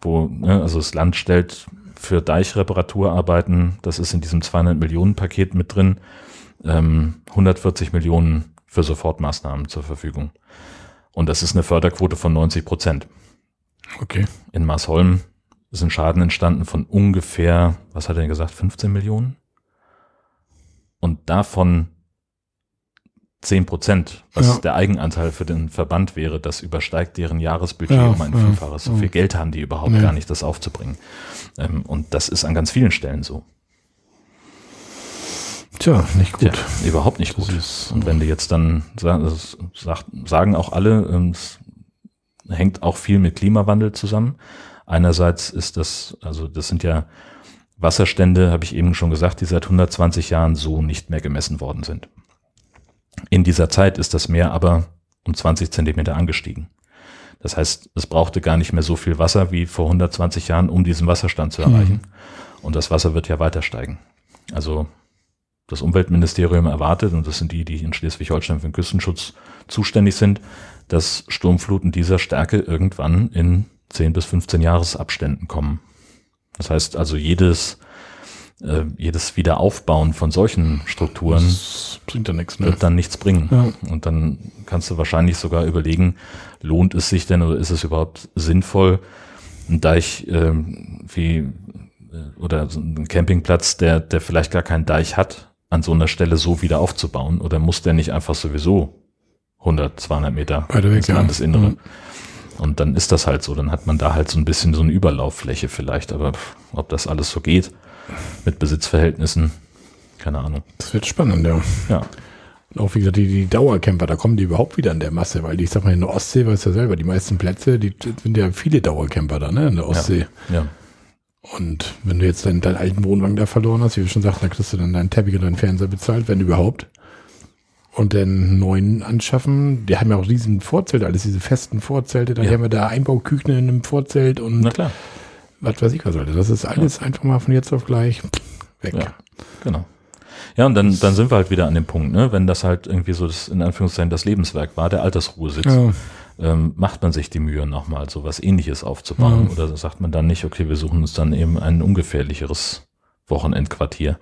wo, ne, also das Land stellt für Deichreparaturarbeiten, das ist in diesem 200 Millionen Paket mit drin, ähm, 140 Millionen für Sofortmaßnahmen zur Verfügung. Und das ist eine Förderquote von 90 Prozent. Okay. In Marsholm ist ein Schaden entstanden von ungefähr, was hat er gesagt, 15 Millionen? Und davon 10 Prozent, was Ja. der Eigenanteil für den Verband wäre, das übersteigt deren Jahresbudget Ja, um ein ja, Vielfaches. So ja. viel Geld haben die überhaupt Nee. gar nicht, das aufzubringen. Ähm, und das ist an ganz vielen Stellen so. Tja, nicht gut. Tja, überhaupt nicht gut. ist- und wenn die jetzt dann, sagen auch alle, ähm, es hängt auch viel mit Klimawandel zusammen. Einerseits ist das, also das sind ja Wasserstände, habe ich eben schon gesagt, die seit 120 Jahren so nicht mehr gemessen worden sind. In dieser Zeit ist das Meer aber um 20 Zentimeter angestiegen. Das heißt, es brauchte gar nicht mehr so viel Wasser wie vor 120 Jahren, um diesen Wasserstand zu erreichen. Und das Wasser wird ja weiter steigen. Also das Umweltministerium erwartet, und das sind die, die in Schleswig-Holstein für den Küstenschutz zuständig sind, dass Sturmfluten dieser Stärke irgendwann in 10 bis 15 Jahresabständen kommen. Das heißt also jedes, äh, jedes Wiederaufbauen von solchen Strukturen Das bringt ja nichts mehr. wird dann nichts bringen. Ja. Und dann kannst du wahrscheinlich sogar überlegen, lohnt es sich denn oder ist es überhaupt sinnvoll, ein Deich ähm, wie äh, oder so ein Campingplatz, der, der vielleicht gar keinen Deich hat, an so einer Stelle so wieder aufzubauen? Oder muss der nicht einfach sowieso 100, 200 Meter Weiter weg, ins ja. Landesinnere? Mhm. Und dann ist das halt so. Dann hat man da halt so ein bisschen so eine Überlauffläche vielleicht. Aber ob das alles so geht mit Besitzverhältnissen, keine Ahnung. Das wird spannend, ja. Ja, Und auch wie gesagt, die, die Dauercamper, da kommen die überhaupt wieder in der Masse, weil ich sag mal, in der Ostsee, weißt du ja selber, die meisten Plätze, die sind ja viele Dauercamper da, ne, in der Ostsee. ja. Und wenn du jetzt deinen, deinen alten Wohnwagen da verloren hast, wie wir schon sagten, dann kriegst du dann deinen Teppich und deinen Fernseher bezahlt, wenn überhaupt. Und den neuen anschaffen, die haben ja auch riesen Vorzelte, alles diese festen Vorzelte, dann Ja. haben wir da Einbauküchen in einem Vorzelt und Na klar. Was weiß ich was, Alter. Das ist alles einfach mal von jetzt auf gleich weg. Ja, genau. Ja, und dann, dann sind wir halt wieder an dem Punkt, ne? wenn das halt irgendwie so das, in Anführungszeichen das Lebenswerk war, der Altersruhesitz, Ja. ähm, macht man sich die Mühe nochmal so was ähnliches aufzubauen Ja. oder sagt man dann nicht, okay, wir suchen uns dann eben ein ungefährlicheres Wochenendquartier.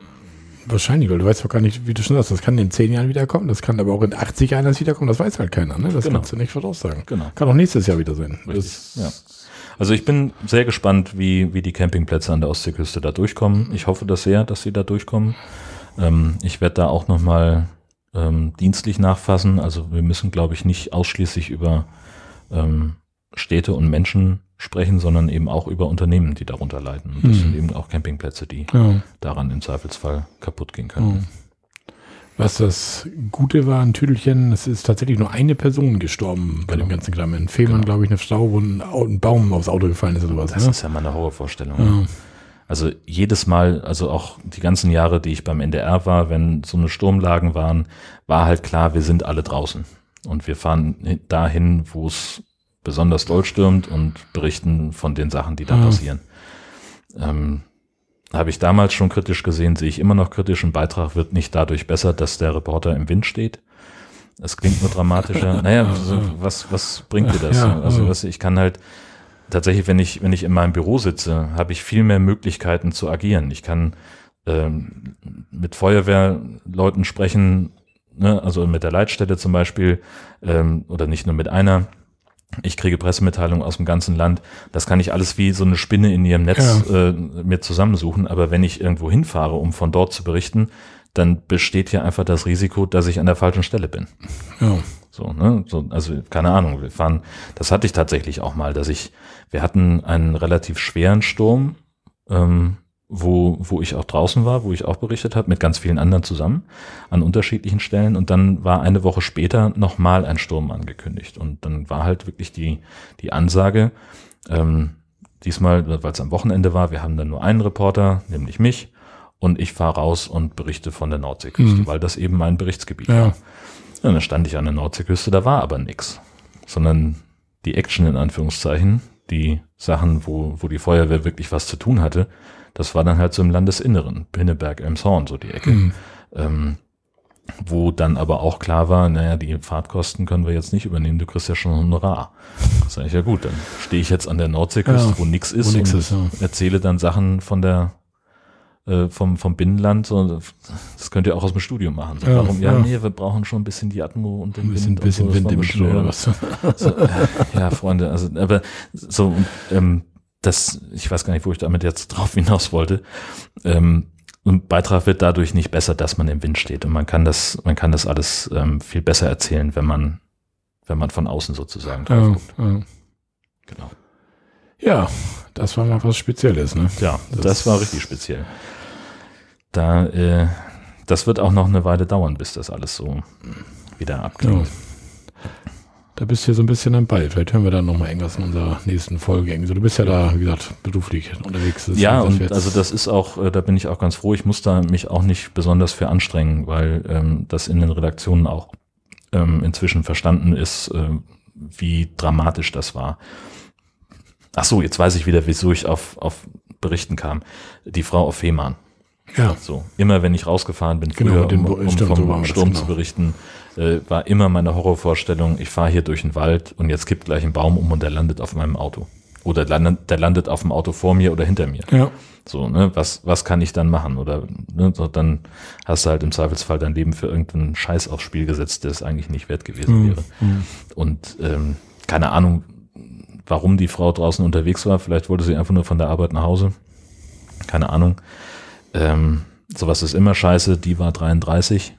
Wahrscheinlich, weil du weißt doch gar nicht, wie du schon sagst, das kann in 10 Jahren wiederkommen, das kann aber auch in 80 Jahren wiederkommen, das weiß halt keiner, ne? Das Genau. kannst du nicht voraussagen. Genau. Kann auch nächstes Jahr wieder sein. Richtig, ja. Also ich bin sehr gespannt, wie, wie die Campingplätze an der Ostseeküste da durchkommen. Ich hoffe das sehr, dass sie da durchkommen. Ähm, ich werde da auch nochmal ähm, dienstlich nachfassen. Also wir müssen, glaube ich, nicht ausschließlich über ähm, Städte und Menschen sprechen, sondern eben auch über Unternehmen, die darunter leiden. Und das Hm. sind eben auch Campingplätze, die Ja. daran im Zweifelsfall kaputt gehen können. Ja. Was das Gute war, ein Tüdelchen, es ist tatsächlich nur eine Person gestorben bei Genau. dem ganzen Kram. In Fehmarn, Genau. glaube ich, eine Frau, wo ein, ein Baum aufs Auto gefallen ist oder sowas. Das Ne? ist ja meine Horrorvorstellung. Ja. Also jedes Mal, also auch die ganzen Jahre, die ich beim NDR war, wenn so eine Sturmlagen waren, war halt klar, wir sind alle draußen. Und wir fahren hin- dahin, wo es besonders doll stürmt und berichten von den Sachen, die da Ja. passieren. Ähm, Habe ich damals schon kritisch gesehen, sehe ich immer noch kritisch. Ein Beitrag wird nicht dadurch besser, dass der Reporter im Wind steht. Es klingt nur dramatischer. naja, was, was bringt dir das? Ja, also was, ich kann halt tatsächlich, wenn ich, wenn ich in meinem Büro sitze, habe ich viel mehr Möglichkeiten zu agieren. Ich kann ähm, mit Feuerwehrleuten sprechen, ne? also mit der Leitstelle zum Beispiel, ähm, oder nicht nur mit einer. Ich kriege Pressemitteilungen aus dem ganzen Land. Das kann ich alles wie so eine Spinne in ihrem Netz äh, mir zusammensuchen. Aber wenn ich irgendwo hinfahre, um von dort zu berichten, dann besteht ja einfach das Risiko, dass ich an der falschen Stelle bin. Ja. So, ne? So, also keine Ahnung, wir fahren, das hatte ich tatsächlich auch mal, dass ich, wir hatten einen relativ schweren Sturm, ähm, wo, wo ich auch draußen war, wo ich auch berichtet habe, mit ganz vielen anderen zusammen an unterschiedlichen Stellen. Und dann war eine Woche später nochmal ein Sturm angekündigt. Und dann war halt wirklich die, die Ansage, ähm, diesmal, weil es am Wochenende war, wir haben dann nur einen Reporter, nämlich mich, und ich fahre raus und berichte von der Nordseeküste, Mhm. weil das eben mein Berichtsgebiet Ja. war. Ja, dann stand ich an der Nordseeküste, da war aber nix, sondern die Action in Anführungszeichen, die Sachen, wo, wo die Feuerwehr wirklich was zu tun hatte, das war dann halt so im Landesinneren, Pinneberg, Elmshorn, so die Ecke. Mhm. Ähm, wo dann aber auch klar war, naja, die Fahrtkosten können wir jetzt nicht übernehmen, du kriegst ja schon Honorar. Sag ich, ja gut, dann stehe ich jetzt an der Nordseeküste, Ja, wo nix ist wo nix und ist, ja. erzähle dann Sachen von der äh, vom, vom Binnenland, so, das könnt ihr auch aus dem Studium machen. So, Ja, warum? Ja, ja. nee, wir brauchen schon ein bisschen die Atmo und den Ein bisschen, Wind. und bisschen so, Wind im Schuh oder was. So, äh, ja, Freunde, also, aber so, ähm, das, ich weiß gar nicht, wo ich damit jetzt drauf hinaus wollte. Ähm, ein Beitrag wird dadurch nicht besser, dass man im Wind steht. Und man kann das, man kann das alles ähm, viel besser erzählen, wenn man, wenn man von außen sozusagen drauf Ja, guckt. ja. Genau. ja, das war mal was Spezielles, ne? Ja, das, Das- war richtig speziell. Da, äh, das wird auch noch eine Weile dauern, bis das alles so wieder abklingt. Ja. Da bist du hier so ein bisschen am Ball. Vielleicht hören wir dann nochmal irgendwas in unserer nächsten Folge. irgendwie so. Du bist ja da, wie gesagt, beruflich unterwegs. Das Ja, und also das ist auch, äh, da bin ich auch ganz froh. Ich muss da mich auch nicht besonders für anstrengen, weil ähm, das in den Redaktionen auch ähm, inzwischen verstanden ist, äh, wie dramatisch das war. Ach so, jetzt weiß ich wieder, wieso ich auf, auf Berichten kam. Die Frau auf Fehmarn. Ja, So, immer wenn ich rausgefahren bin, Genau, früher, den um, um vom das, Sturm genau. zu berichten, äh, war immer meine Horrorvorstellung, ich fahre hier durch den Wald und jetzt kippt gleich ein Baum um und der landet auf meinem Auto. Oder landet, der landet auf dem Auto vor mir oder hinter mir. ja, So, ne, was, was kann ich dann machen? Oder ne, so, dann hast du halt im Zweifelsfall dein Leben für irgendeinen Scheiß aufs Spiel gesetzt, der es eigentlich nicht wert gewesen Mhm. wäre. Und ähm, keine Ahnung, warum die Frau draußen unterwegs war. Vielleicht wollte sie einfach nur von der Arbeit nach Hause. Keine Ahnung. Ähm, sowas ist immer scheiße. Die war 33.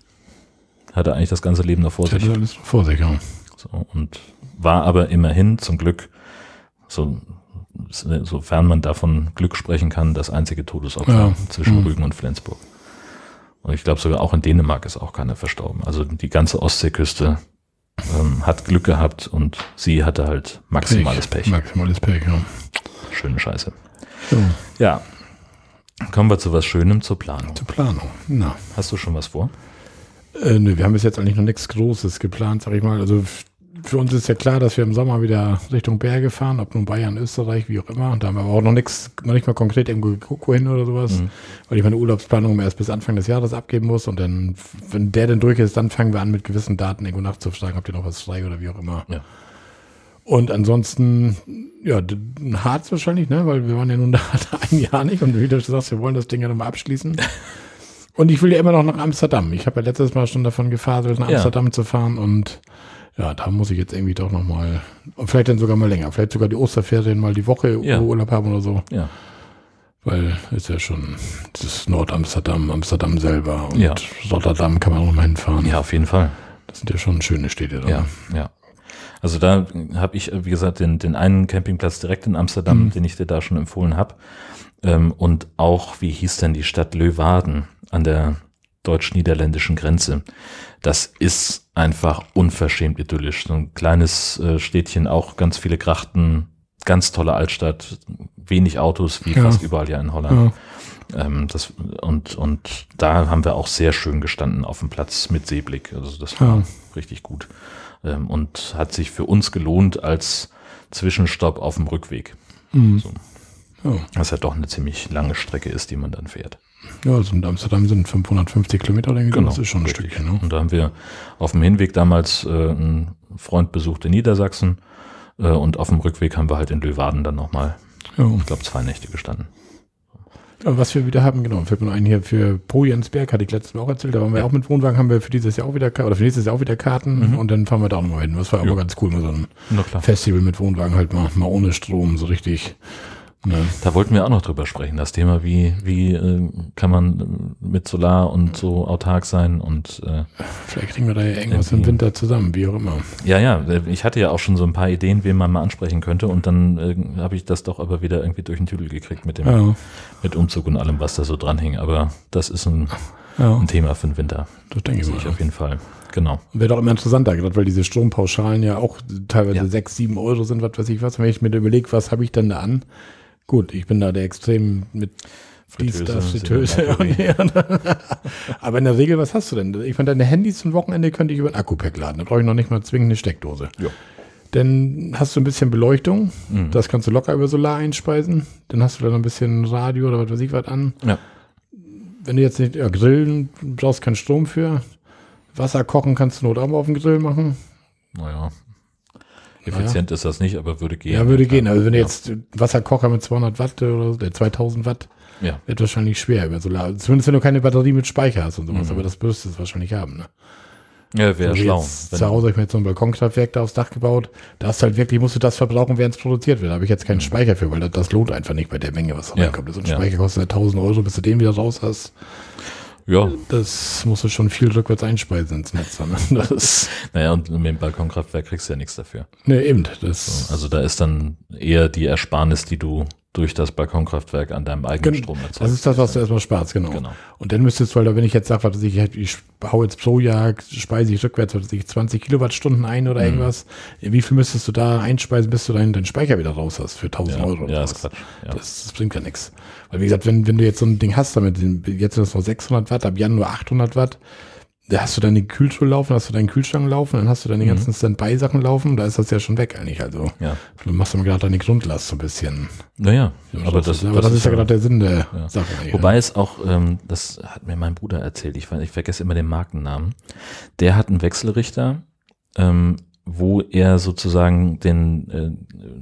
Hatte eigentlich das ganze Leben noch vor sich. alles vor sich, ja. So, und war aber immerhin zum Glück, so, sofern man davon Glück sprechen kann, das einzige Todesopfer Ja. zwischen Mhm. Rügen und Flensburg. Und ich glaube sogar auch in Dänemark ist auch keiner verstorben. Also die ganze Ostseeküste ähm, hat Glück gehabt und sie hatte halt maximales Pech. Maximales Pech, ja. Schöne Scheiße. So, Ja. Kommen wir zu was Schönem zur Planung. zur Planung. Na, Hast du schon was vor? Äh, nö, wir haben bis jetzt eigentlich noch nichts Großes geplant, sag ich mal. Also für uns ist ja klar, dass wir im Sommer wieder Richtung Berge fahren, ob nun Bayern, Österreich, wie auch immer. Und da haben wir aber auch noch nichts, noch nicht mal konkret irgendwo geguckt, wohin oder sowas. Mhm. Weil ich meine Urlaubsplanung erst bis Anfang des Jahres abgeben muss. Und dann, wenn der dann durch ist, dann fangen wir an, mit gewissen Daten irgendwo nachzufragen, habt ihr noch was frei oder wie auch immer. Ja. Und ansonsten, ja, Harz wahrscheinlich, ne? Weil wir waren ja nun da ein Jahr nicht und wie du sagst, wir wollen das Ding ja nochmal abschließen. Und ich will ja immer noch nach Amsterdam. Ich habe ja letztes Mal schon davon gefaselt, nach Ja. Amsterdam zu fahren und ja, da muss ich jetzt irgendwie doch nochmal, und vielleicht dann sogar mal länger, vielleicht sogar die Osterferien mal die Woche Ja. Urlaub haben oder so, Ja. weil ist ja schon das Nord-Amsterdam, Amsterdam selber und Ja. Rotterdam kann man auch mal hinfahren. Ja, auf jeden Fall. Das sind ja schon schöne Städte. da. Ja, ja. Also da habe ich, wie gesagt, den, den einen Campingplatz direkt in Amsterdam, Mhm. den ich dir da schon empfohlen habe. Ähm, und auch, wie hieß denn die Stadt Leeuwarden an der deutsch-niederländischen Grenze? Das ist einfach unverschämt idyllisch. So ein kleines äh, Städtchen, auch ganz viele Grachten, ganz tolle Altstadt, wenig Autos, wie Ja. fast überall ja in Holland. Ja. Ähm, das, und, und da haben wir auch sehr schön gestanden auf dem Platz mit Seeblick. Also das war Ja. richtig gut. Ähm, und hat sich für uns gelohnt als Zwischenstopp auf dem Rückweg. Mhm. So. Was ja doch eine ziemlich lange Strecke ist, die man dann fährt. Ja, also in Amsterdam sind 550 Kilometer, denke ich. Das ist schon ein Genau, richtig. Stückchen. Ne? Und da haben wir auf dem Hinweg damals äh, einen Freund besucht in Niedersachsen. Äh, und auf dem Rückweg haben wir halt in Löwaden dann nochmal, Ja. ich glaube, zwei Nächte gestanden. Was wir wieder haben, genau, fällt mir noch ein hier für Po Jensberg, hatte ich letztes Mal auch erzählt, da waren wir Ja. auch mit Wohnwagen, haben wir für dieses Jahr auch wieder, oder für nächstes Jahr auch wieder Karten Mhm. und dann fahren wir da auch nochmal hin. Das war Ja. aber ganz cool, mit so klar. Festival mit Wohnwagen halt mal, mal ohne Strom, so richtig, Ne? Da wollten wir auch noch drüber sprechen, das Thema, wie, wie äh, kann man mit Solar und so autark sein und äh, Vielleicht kriegen wir da ja irgendwas im. Winter zusammen, wie auch immer. ja, ja, ich hatte ja auch schon so ein paar Ideen, wen man mal ansprechen könnte und dann äh, habe ich das doch aber wieder irgendwie durch den Tüdel gekriegt mit dem Ja, mit Umzug und allem, was da so dranhing. Aber das ist ein, ja ein Thema für den Winter, das denke ich ich auf jeden Fall. Genau. Wäre doch immer interessanter, gerade weil diese Strompauschalen ja auch teilweise Ja. sechs, sieben Euro sind, was weiß ich was. Wenn ich mir überlege, was habe ich denn da an? Gut, ich bin da der extrem mit dies, Fritteuse, das, Fritteuse. Und ja. Aber in der Regel, was hast du denn? Ich meine, deine Handys zum Wochenende könnte ich über ein Akku-Pack laden. Da brauche ich noch nicht mal zwingend eine Steckdose. Ja. Dann hast du ein bisschen Beleuchtung. Mhm. Das kannst du locker über Solar einspeisen. Dann hast du da noch ein bisschen Radio oder was weiß ich was an. Ja. Wenn du jetzt nicht, ja, grillen, brauchst keinen Strom für. Wasser kochen kannst du not auch mal auf dem Grill machen. Naja. Effizient ist das nicht, aber würde gehen. Ja, würde gehen. Also wenn du Ja. jetzt Wasserkocher mit 200 Watt oder der 2000 Watt, Ja. wird wahrscheinlich schwer über Solar. Zumindest wenn du keine Batterie mit Speicher hast und sowas. Mhm. Aber das wirst du es wahrscheinlich haben. Ne? Ja, wäre Also schlau. Jetzt, zu Hause habe ich mir jetzt so ein Balkonkraftwerk da aufs Dach gebaut. Da hast du halt wirklich, musst du das verbrauchen, während es produziert wird. Da habe ich jetzt keinen Speicher für, weil das, das lohnt einfach nicht bei der Menge, was da Mhm. Ja, reinkommt. So ein ja. Speicher kostet ja 1000 Euro, bis du den wieder raus hast. Ja, Das musst du schon viel rückwärts einspeisen ins Netz. Ist, naja, und mit dem Balkonkraftwerk kriegst du ja nichts dafür. ne, eben. Das, Also da ist dann eher die Ersparnis, die du durch das Balkonkraftwerk an deinem eigenen Gen- Strom erzeugst. das ist das, was du erstmal sparst, genau. Genau. Und dann müsstest du, weil da, wenn ich jetzt sage, was ich, ich hau jetzt pro Jahr, speise ich rückwärts, was ich, 20 Kilowattstunden ein Mhm. oder irgendwas, wie viel müsstest du da einspeisen, bis du deinen, deinen Speicher wieder raus hast für 1000 Ja, Euro? oder ja sowas? ist Quatsch. Ja. Das, das bringt ja nichts. Weil wie gesagt, wenn, wenn du jetzt so ein Ding hast, damit jetzt sind das noch 600 Watt, ab Januar 800 Watt, da hast du deine Kühltruhe laufen, hast du deinen Kühlschrank laufen, dann hast du deine ganzen Standby-Sachen laufen, da ist das ja schon weg eigentlich. Also ja. du machst dann gerade deine Grundlast so ein bisschen. Naja, aber das, aber das, ist ja gerade der Sinn der Ja. Sache. eigentlich, Wobei es auch, ähm, das hat mir mein Bruder erzählt, ich, ich vergesse immer den Markennamen. Der hat einen Wechselrichter, ähm, wo er sozusagen den äh,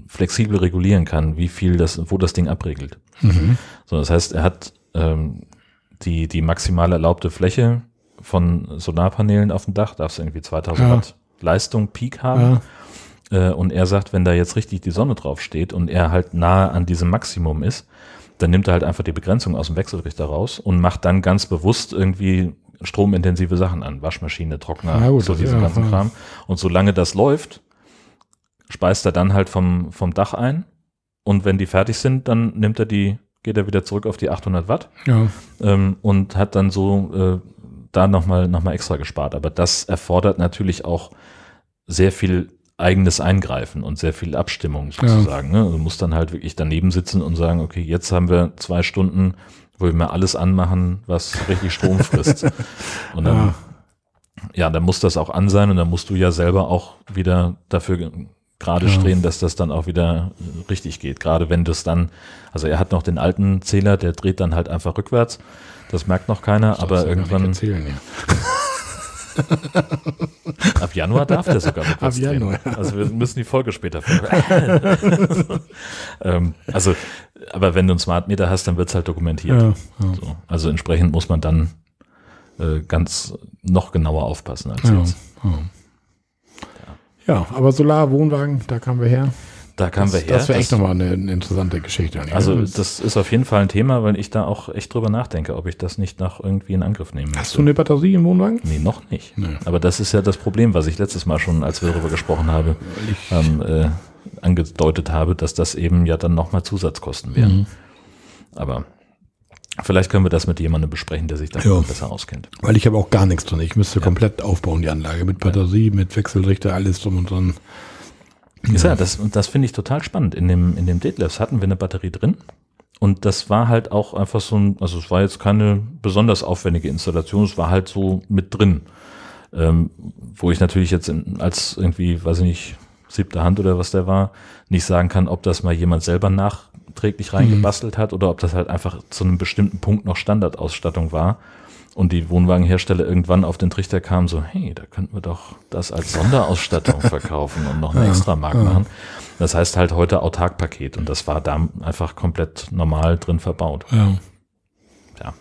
flexibel regulieren kann, wie viel das, wo das Ding abregelt. Mhm. So, das heißt, er hat ähm, die, die maximal erlaubte Fläche von Solarpanelen auf dem Dach, darfst du irgendwie 2000 Ja. Watt Leistung Peak haben. Ja. Äh, und er sagt, wenn da jetzt richtig die Sonne drauf steht und er halt nahe an diesem Maximum ist, dann nimmt er halt einfach die Begrenzung aus dem Wechselrichter raus und macht dann ganz bewusst irgendwie stromintensive Sachen an. Waschmaschine, Trockner, Ja, gut, so diesen ja, ganzen. Kram. Und solange das läuft, speist er dann halt vom, vom Dach ein. Und wenn die fertig sind, dann nimmt er die, geht er wieder zurück auf die 800 Watt Ja. ähm, und hat dann so äh, da nochmal noch mal extra gespart. Aber das erfordert natürlich auch sehr viel eigenes Eingreifen und sehr viel Abstimmung sozusagen. Ne? Du musst dann halt wirklich daneben sitzen und sagen, okay, jetzt haben wir zwei Stunden, wo wir mal alles anmachen, was richtig Strom frisst. Und dann, Ja. ja. dann muss das auch an sein und dann musst du ja selber auch wieder dafür gerade Ja. stehen, dass das dann auch wieder richtig geht. Gerade wenn das dann, also er hat noch den alten Zähler, der dreht dann halt einfach rückwärts. Das merkt noch keiner, aber du ja irgendwann Erzählen, ja. ab Januar darf der sogar rückwärts Ab Januar. drehen. Also wir müssen die Folge später ähm, also, aber wenn du einen Smart Meter hast, dann wird's halt dokumentiert. Ja, ja. So. Also entsprechend muss man dann äh, ganz noch genauer aufpassen als Ja, jetzt. Ja. aber Solar, Wohnwagen, da kamen wir her. Da kamen wir her. Das wäre echt nochmal eine, eine interessante Geschichte. eigentlich. also Das- ist auf jeden Fall ein Thema, weil ich da auch echt drüber nachdenke, ob ich das nicht noch irgendwie in Angriff nehmen Hast du eine Batterie im Wohnwagen? Nee, noch nicht. Nee. Aber das ist ja das Problem, was ich letztes Mal schon, als wir darüber gesprochen haben, ähm, äh, angedeutet habe, dass das eben ja dann nochmal Zusatzkosten wären. Mhm. Aber vielleicht können wir das mit jemandem besprechen, der sich da Ja. besser auskennt. weil ich habe auch gar nichts drin. Ich müsste komplett aufbauen, die Anlage. Mit Batterie, mit Wechselrichter, alles drum und dran. Ist ja, das, und das finde ich total spannend. In dem, in dem Detlefs hatten wir eine Batterie drin. Und das war halt auch einfach so ein, also es war jetzt keine besonders aufwendige Installation, es war halt so mit drin. Ähm, wo ich natürlich jetzt in, als irgendwie, weiß ich nicht, siebte Hand oder was der war, nicht sagen kann, ob das mal jemand selber nachträglich reingebastelt hat oder ob das halt einfach zu einem bestimmten Punkt noch Standardausstattung war. Und die Wohnwagenhersteller irgendwann auf den Trichter kamen, so, hey, da könnten wir doch das als Sonderausstattung verkaufen und noch eine Ja, extra Mark ja. machen. Das heißt halt heute Autarkpaket und das war da einfach komplett normal drin verbaut. Ja, Ja,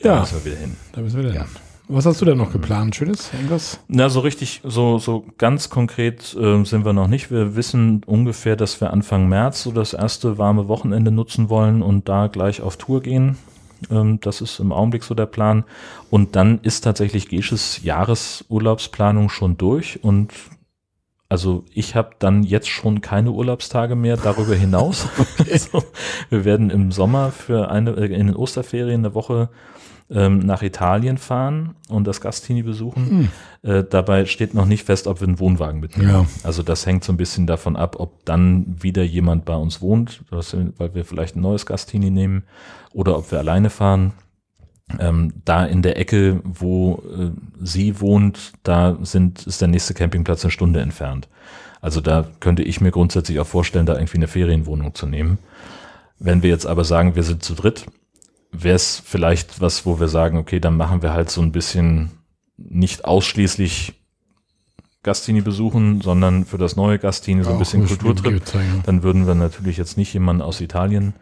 da ja müssen wir wieder hin. da müssen wir dann. Was hast du denn noch geplant? Schönes? Irgendwas? Na, so richtig, so, so ganz konkret äh, sind wir noch nicht. Wir wissen ungefähr, dass wir Anfang März so das erste warme Wochenende nutzen wollen und da gleich auf Tour gehen. Ähm, das ist im Augenblick so der Plan. Und dann ist tatsächlich Gesches Jahresurlaubsplanung schon durch und also ich habe dann jetzt schon keine Urlaubstage mehr darüber hinaus. also, wir werden im Sommer für eine äh, in den Osterferien eine Woche ähm, nach Italien fahren und das Gastini besuchen. Mhm. Äh, dabei steht noch nicht fest, ob wir einen Wohnwagen mitnehmen. Ja. Also das hängt so ein bisschen davon ab, ob dann wieder jemand bei uns wohnt, weil wir vielleicht ein neues Gastini nehmen oder ob wir alleine fahren. Ähm, da in der Ecke, wo äh, sie wohnt, da sind, ist der nächste Campingplatz eine Stunde entfernt. Also da könnte ich mir grundsätzlich auch vorstellen, da irgendwie eine Ferienwohnung zu nehmen. Wenn wir jetzt aber sagen, wir sind zu dritt, wäre es vielleicht was, wo wir sagen, okay, dann machen wir halt so ein bisschen nicht ausschließlich Gastini besuchen, sondern für das neue Gastini so ein bisschen Kulturtrip. Dann würden wir natürlich jetzt nicht jemanden aus Italien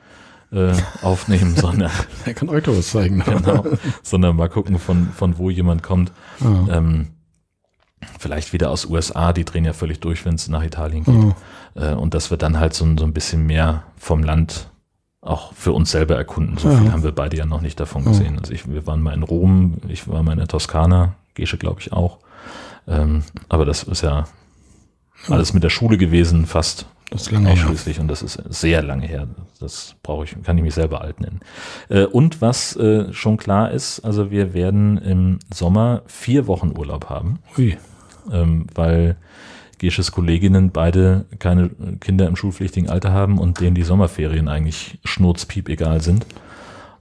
äh, aufnehmen, sondern er kann euch doch was zeigen. genau, sondern mal gucken, von, von wo jemand kommt. Oh. Ähm, vielleicht wieder aus USA, die drehen ja völlig durch, wenn es nach Italien geht. Oh. Äh, und dass wir dann halt so, so ein bisschen mehr vom Land auch für uns selber erkunden. So ja. viel haben wir beide ja noch nicht davon gesehen. Also ich, wir waren mal in Rom, ich war mal in der Toskana, Gesche glaube ich auch. Ähm, aber das ist ja alles mit der Schule gewesen, fast. Das ist lange ausschließlich her. und das ist sehr lange her. Das brauche ich, kann ich mich selber alt nennen. Äh, und was äh, schon klar ist, also wir werden im Sommer vier Wochen Urlaub haben. Ui. Ähm, weil Gesches Kolleginnen beide keine Kinder im schulpflichtigen Alter haben und denen die Sommerferien eigentlich schnurzpiep egal sind.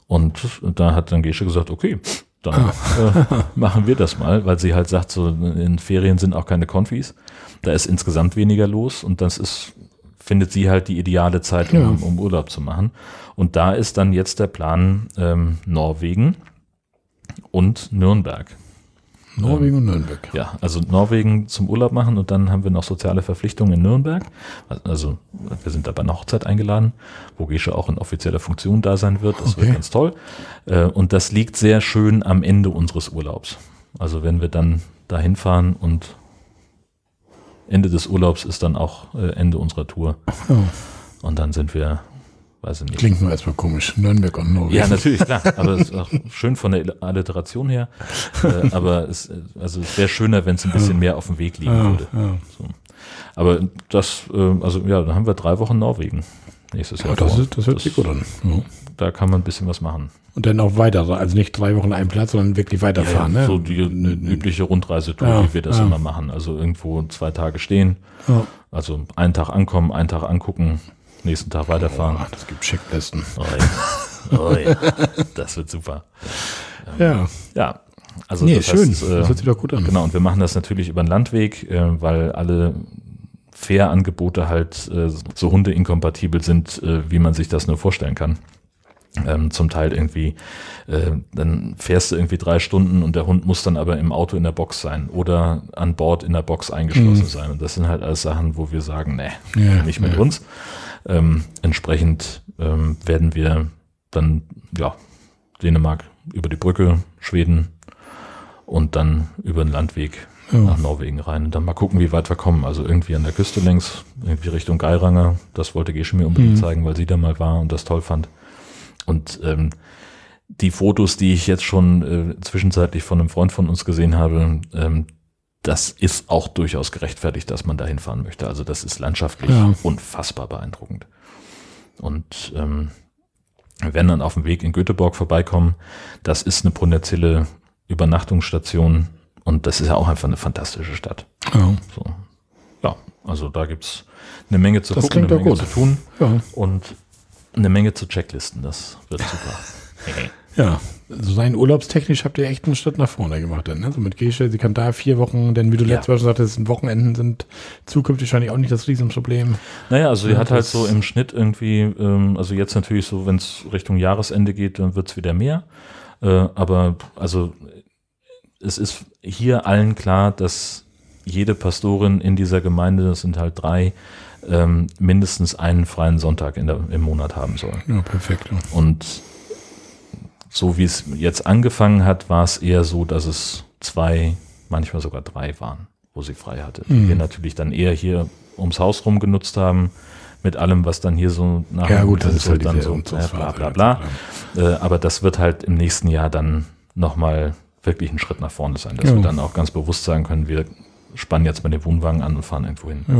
Und da hat dann Gesche gesagt, okay, dann ah. äh, machen wir das mal, weil sie halt sagt, so in Ferien sind auch keine Konfis. Da ist insgesamt weniger los und das ist, findet sie halt die ideale Zeit, um, ja. um Urlaub zu machen. Und da ist dann jetzt der Plan ähm, Norwegen und Nürnberg. Norwegen ähm, und Nürnberg. Ja, also Norwegen zum Urlaub machen und dann haben wir noch soziale Verpflichtungen in Nürnberg. Also wir sind da bei einer Hochzeit eingeladen, wo Gesche auch in offizieller Funktion da sein wird. Das okay. wird ganz toll. Äh, und das liegt sehr schön am Ende unseres Urlaubs. Also wenn wir dann dahin fahren und Ende des Urlaubs ist dann auch äh, Ende unserer Tour. Oh. Und dann sind wir Weiß ich nicht. Klingt nur erstmal komisch. Nürnberg und Norwegen. Ja, natürlich, klar. Aber es ist auch schön von der Alliteration her. Äh, aber es, also es wäre schöner, wenn es ein bisschen mehr auf dem Weg liegen ja, würde. Ja. So. Aber das, äh, also ja, dann haben wir drei Wochen Norwegen nächstes Jahr. Ja, das, ist, das hört sich gut an. Ja. Da kann man ein bisschen was machen. Und dann auch weiter, also nicht drei Wochen einen Platz, sondern wirklich weiterfahren. Ja, ne? So die ne, übliche Rundreisetour, ja, wie wir das ja. immer machen. Also irgendwo zwei Tage stehen, also einen Tag ankommen, einen Tag angucken, nächsten Tag weiterfahren. Oh, das gibt Checklisten. Oh ja. Oh ja. Das wird super. ja. Ja. Also nee, das schön. Heißt, äh, das hört sich doch gut an. Genau, und wir machen das natürlich über den Landweg, äh, weil alle Fährangebote halt äh, so hundeinkompatibel sind, äh, wie man sich das nur vorstellen kann. Ähm, zum Teil irgendwie, äh, dann fährst du irgendwie drei Stunden und der Hund muss dann aber im Auto in der Box sein oder an Bord in der Box eingeschlossen mhm. sein. Und das sind halt alles Sachen, wo wir sagen, nee, ja, nicht mit ja. uns. Ähm, entsprechend ähm, werden wir dann, ja, Dänemark über die Brücke, Schweden und dann über den Landweg ja. nach Norwegen rein. Und dann mal gucken, wie weit wir kommen. Also irgendwie an der Küste längs, irgendwie Richtung Geiranger. Das wollte Gesche mir unbedingt mhm. zeigen, weil sie da mal war und das toll fand. Und ähm, die Fotos, die ich jetzt schon äh, zwischenzeitlich von einem Freund von uns gesehen habe, ähm, das ist auch durchaus gerechtfertigt, dass man da hinfahren möchte. Also das ist landschaftlich ja. unfassbar beeindruckend. Und ähm, werden dann auf dem Weg in Göteborg vorbeikommen. Das ist eine potenzielle Übernachtungsstation und das ist ja auch einfach eine fantastische Stadt. Ja, so. ja also da gibt's eine Menge zu das gucken, eine Menge gut. zu tun ja. und eine Menge zu Checklisten. Das wird super. Ja, also sein urlaubstechnisch habt ihr echt einen Schritt nach vorne gemacht. Dann, ne? So mit Gesche, sie kann da vier Wochen, denn wie du ja. letztes Mal schon sagtest, Wochenenden sind zukünftig wahrscheinlich auch nicht das Riesenproblem. Naja, also sie ja, hat halt so im Schnitt irgendwie, ähm, also jetzt natürlich so, wenn es Richtung Jahresende geht, dann wird's wieder mehr. Äh, aber also es ist hier allen klar, dass jede Pastorin in dieser Gemeinde, das sind halt drei, ähm, mindestens einen freien Sonntag in der, im Monat haben soll. Ja, perfekt. Ja. Und so wie es jetzt angefangen hat, war es eher so, dass es zwei, manchmal sogar drei waren, wo sie frei hatte. Die Mhm. wir natürlich dann eher hier ums Haus rum genutzt haben, mit allem, was dann hier so nach Ja, gut, das ist halt dann so, äh, bla bla bla. Äh, aber das wird halt im nächsten Jahr dann nochmal wirklich ein Schritt nach vorne sein, dass Ja. wir dann auch ganz bewusst sagen können, wir spannen jetzt mal den Wohnwagen an und fahren irgendwo hin. Ja,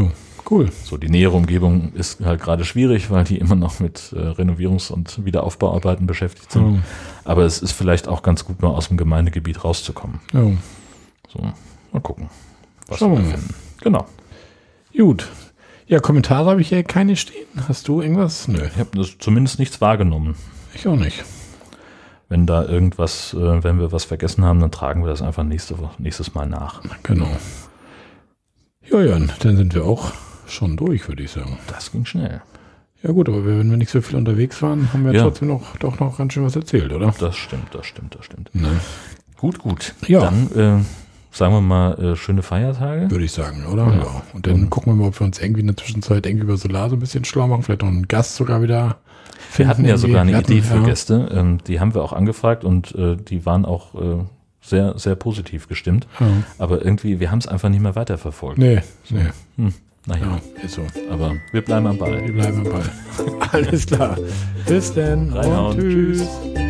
cool. So, die nähere Umgebung ist halt gerade schwierig, weil die immer noch mit äh, Renovierungs- und Wiederaufbauarbeiten beschäftigt sind. Ja, Aber es ist vielleicht auch ganz gut, mal aus dem Gemeindegebiet rauszukommen. ja. So, mal gucken, was Schauen wir mal. finden. Genau. Gut. Ja, Kommentare habe ich hier keine stehen. Hast du irgendwas? Nö, Ich habe zumindest nichts wahrgenommen. ich auch nicht. Wenn da irgendwas, äh, wenn wir was vergessen haben, dann tragen wir das einfach nächste, nächstes Mal nach. Genau. Ja, ja, dann sind wir auch schon durch, würde ich sagen. Das ging schnell. Ja gut, aber wenn wir nicht so viel unterwegs waren, haben wir Ja. trotzdem noch, doch noch ganz schön was erzählt, oder? Das stimmt, das stimmt, das stimmt. Ne? Gut, gut. Ja. Dann äh, sagen wir mal äh, schöne Feiertage. Würde ich sagen, oder? Ja. Ja. Und dann gucken wir mal, ob wir uns irgendwie in der Zwischenzeit irgendwie über Solar so ein bisschen schlau machen. Vielleicht noch einen Gast sogar wieder Wir hatten ja sogar eine hatten, Idee für ja. Gäste. Ähm, die haben wir auch angefragt und äh, die waren auch äh, sehr, sehr positiv gestimmt. Ja. Aber irgendwie, wir haben es einfach nicht mehr weiterverfolgt. Nee, nee. Hm, naja, Ja, ist so. aber wir bleiben am Ball. Wir bleiben am Ball. Alles klar. Bis dann. Reinhauen. Und tschüss. Tschüss.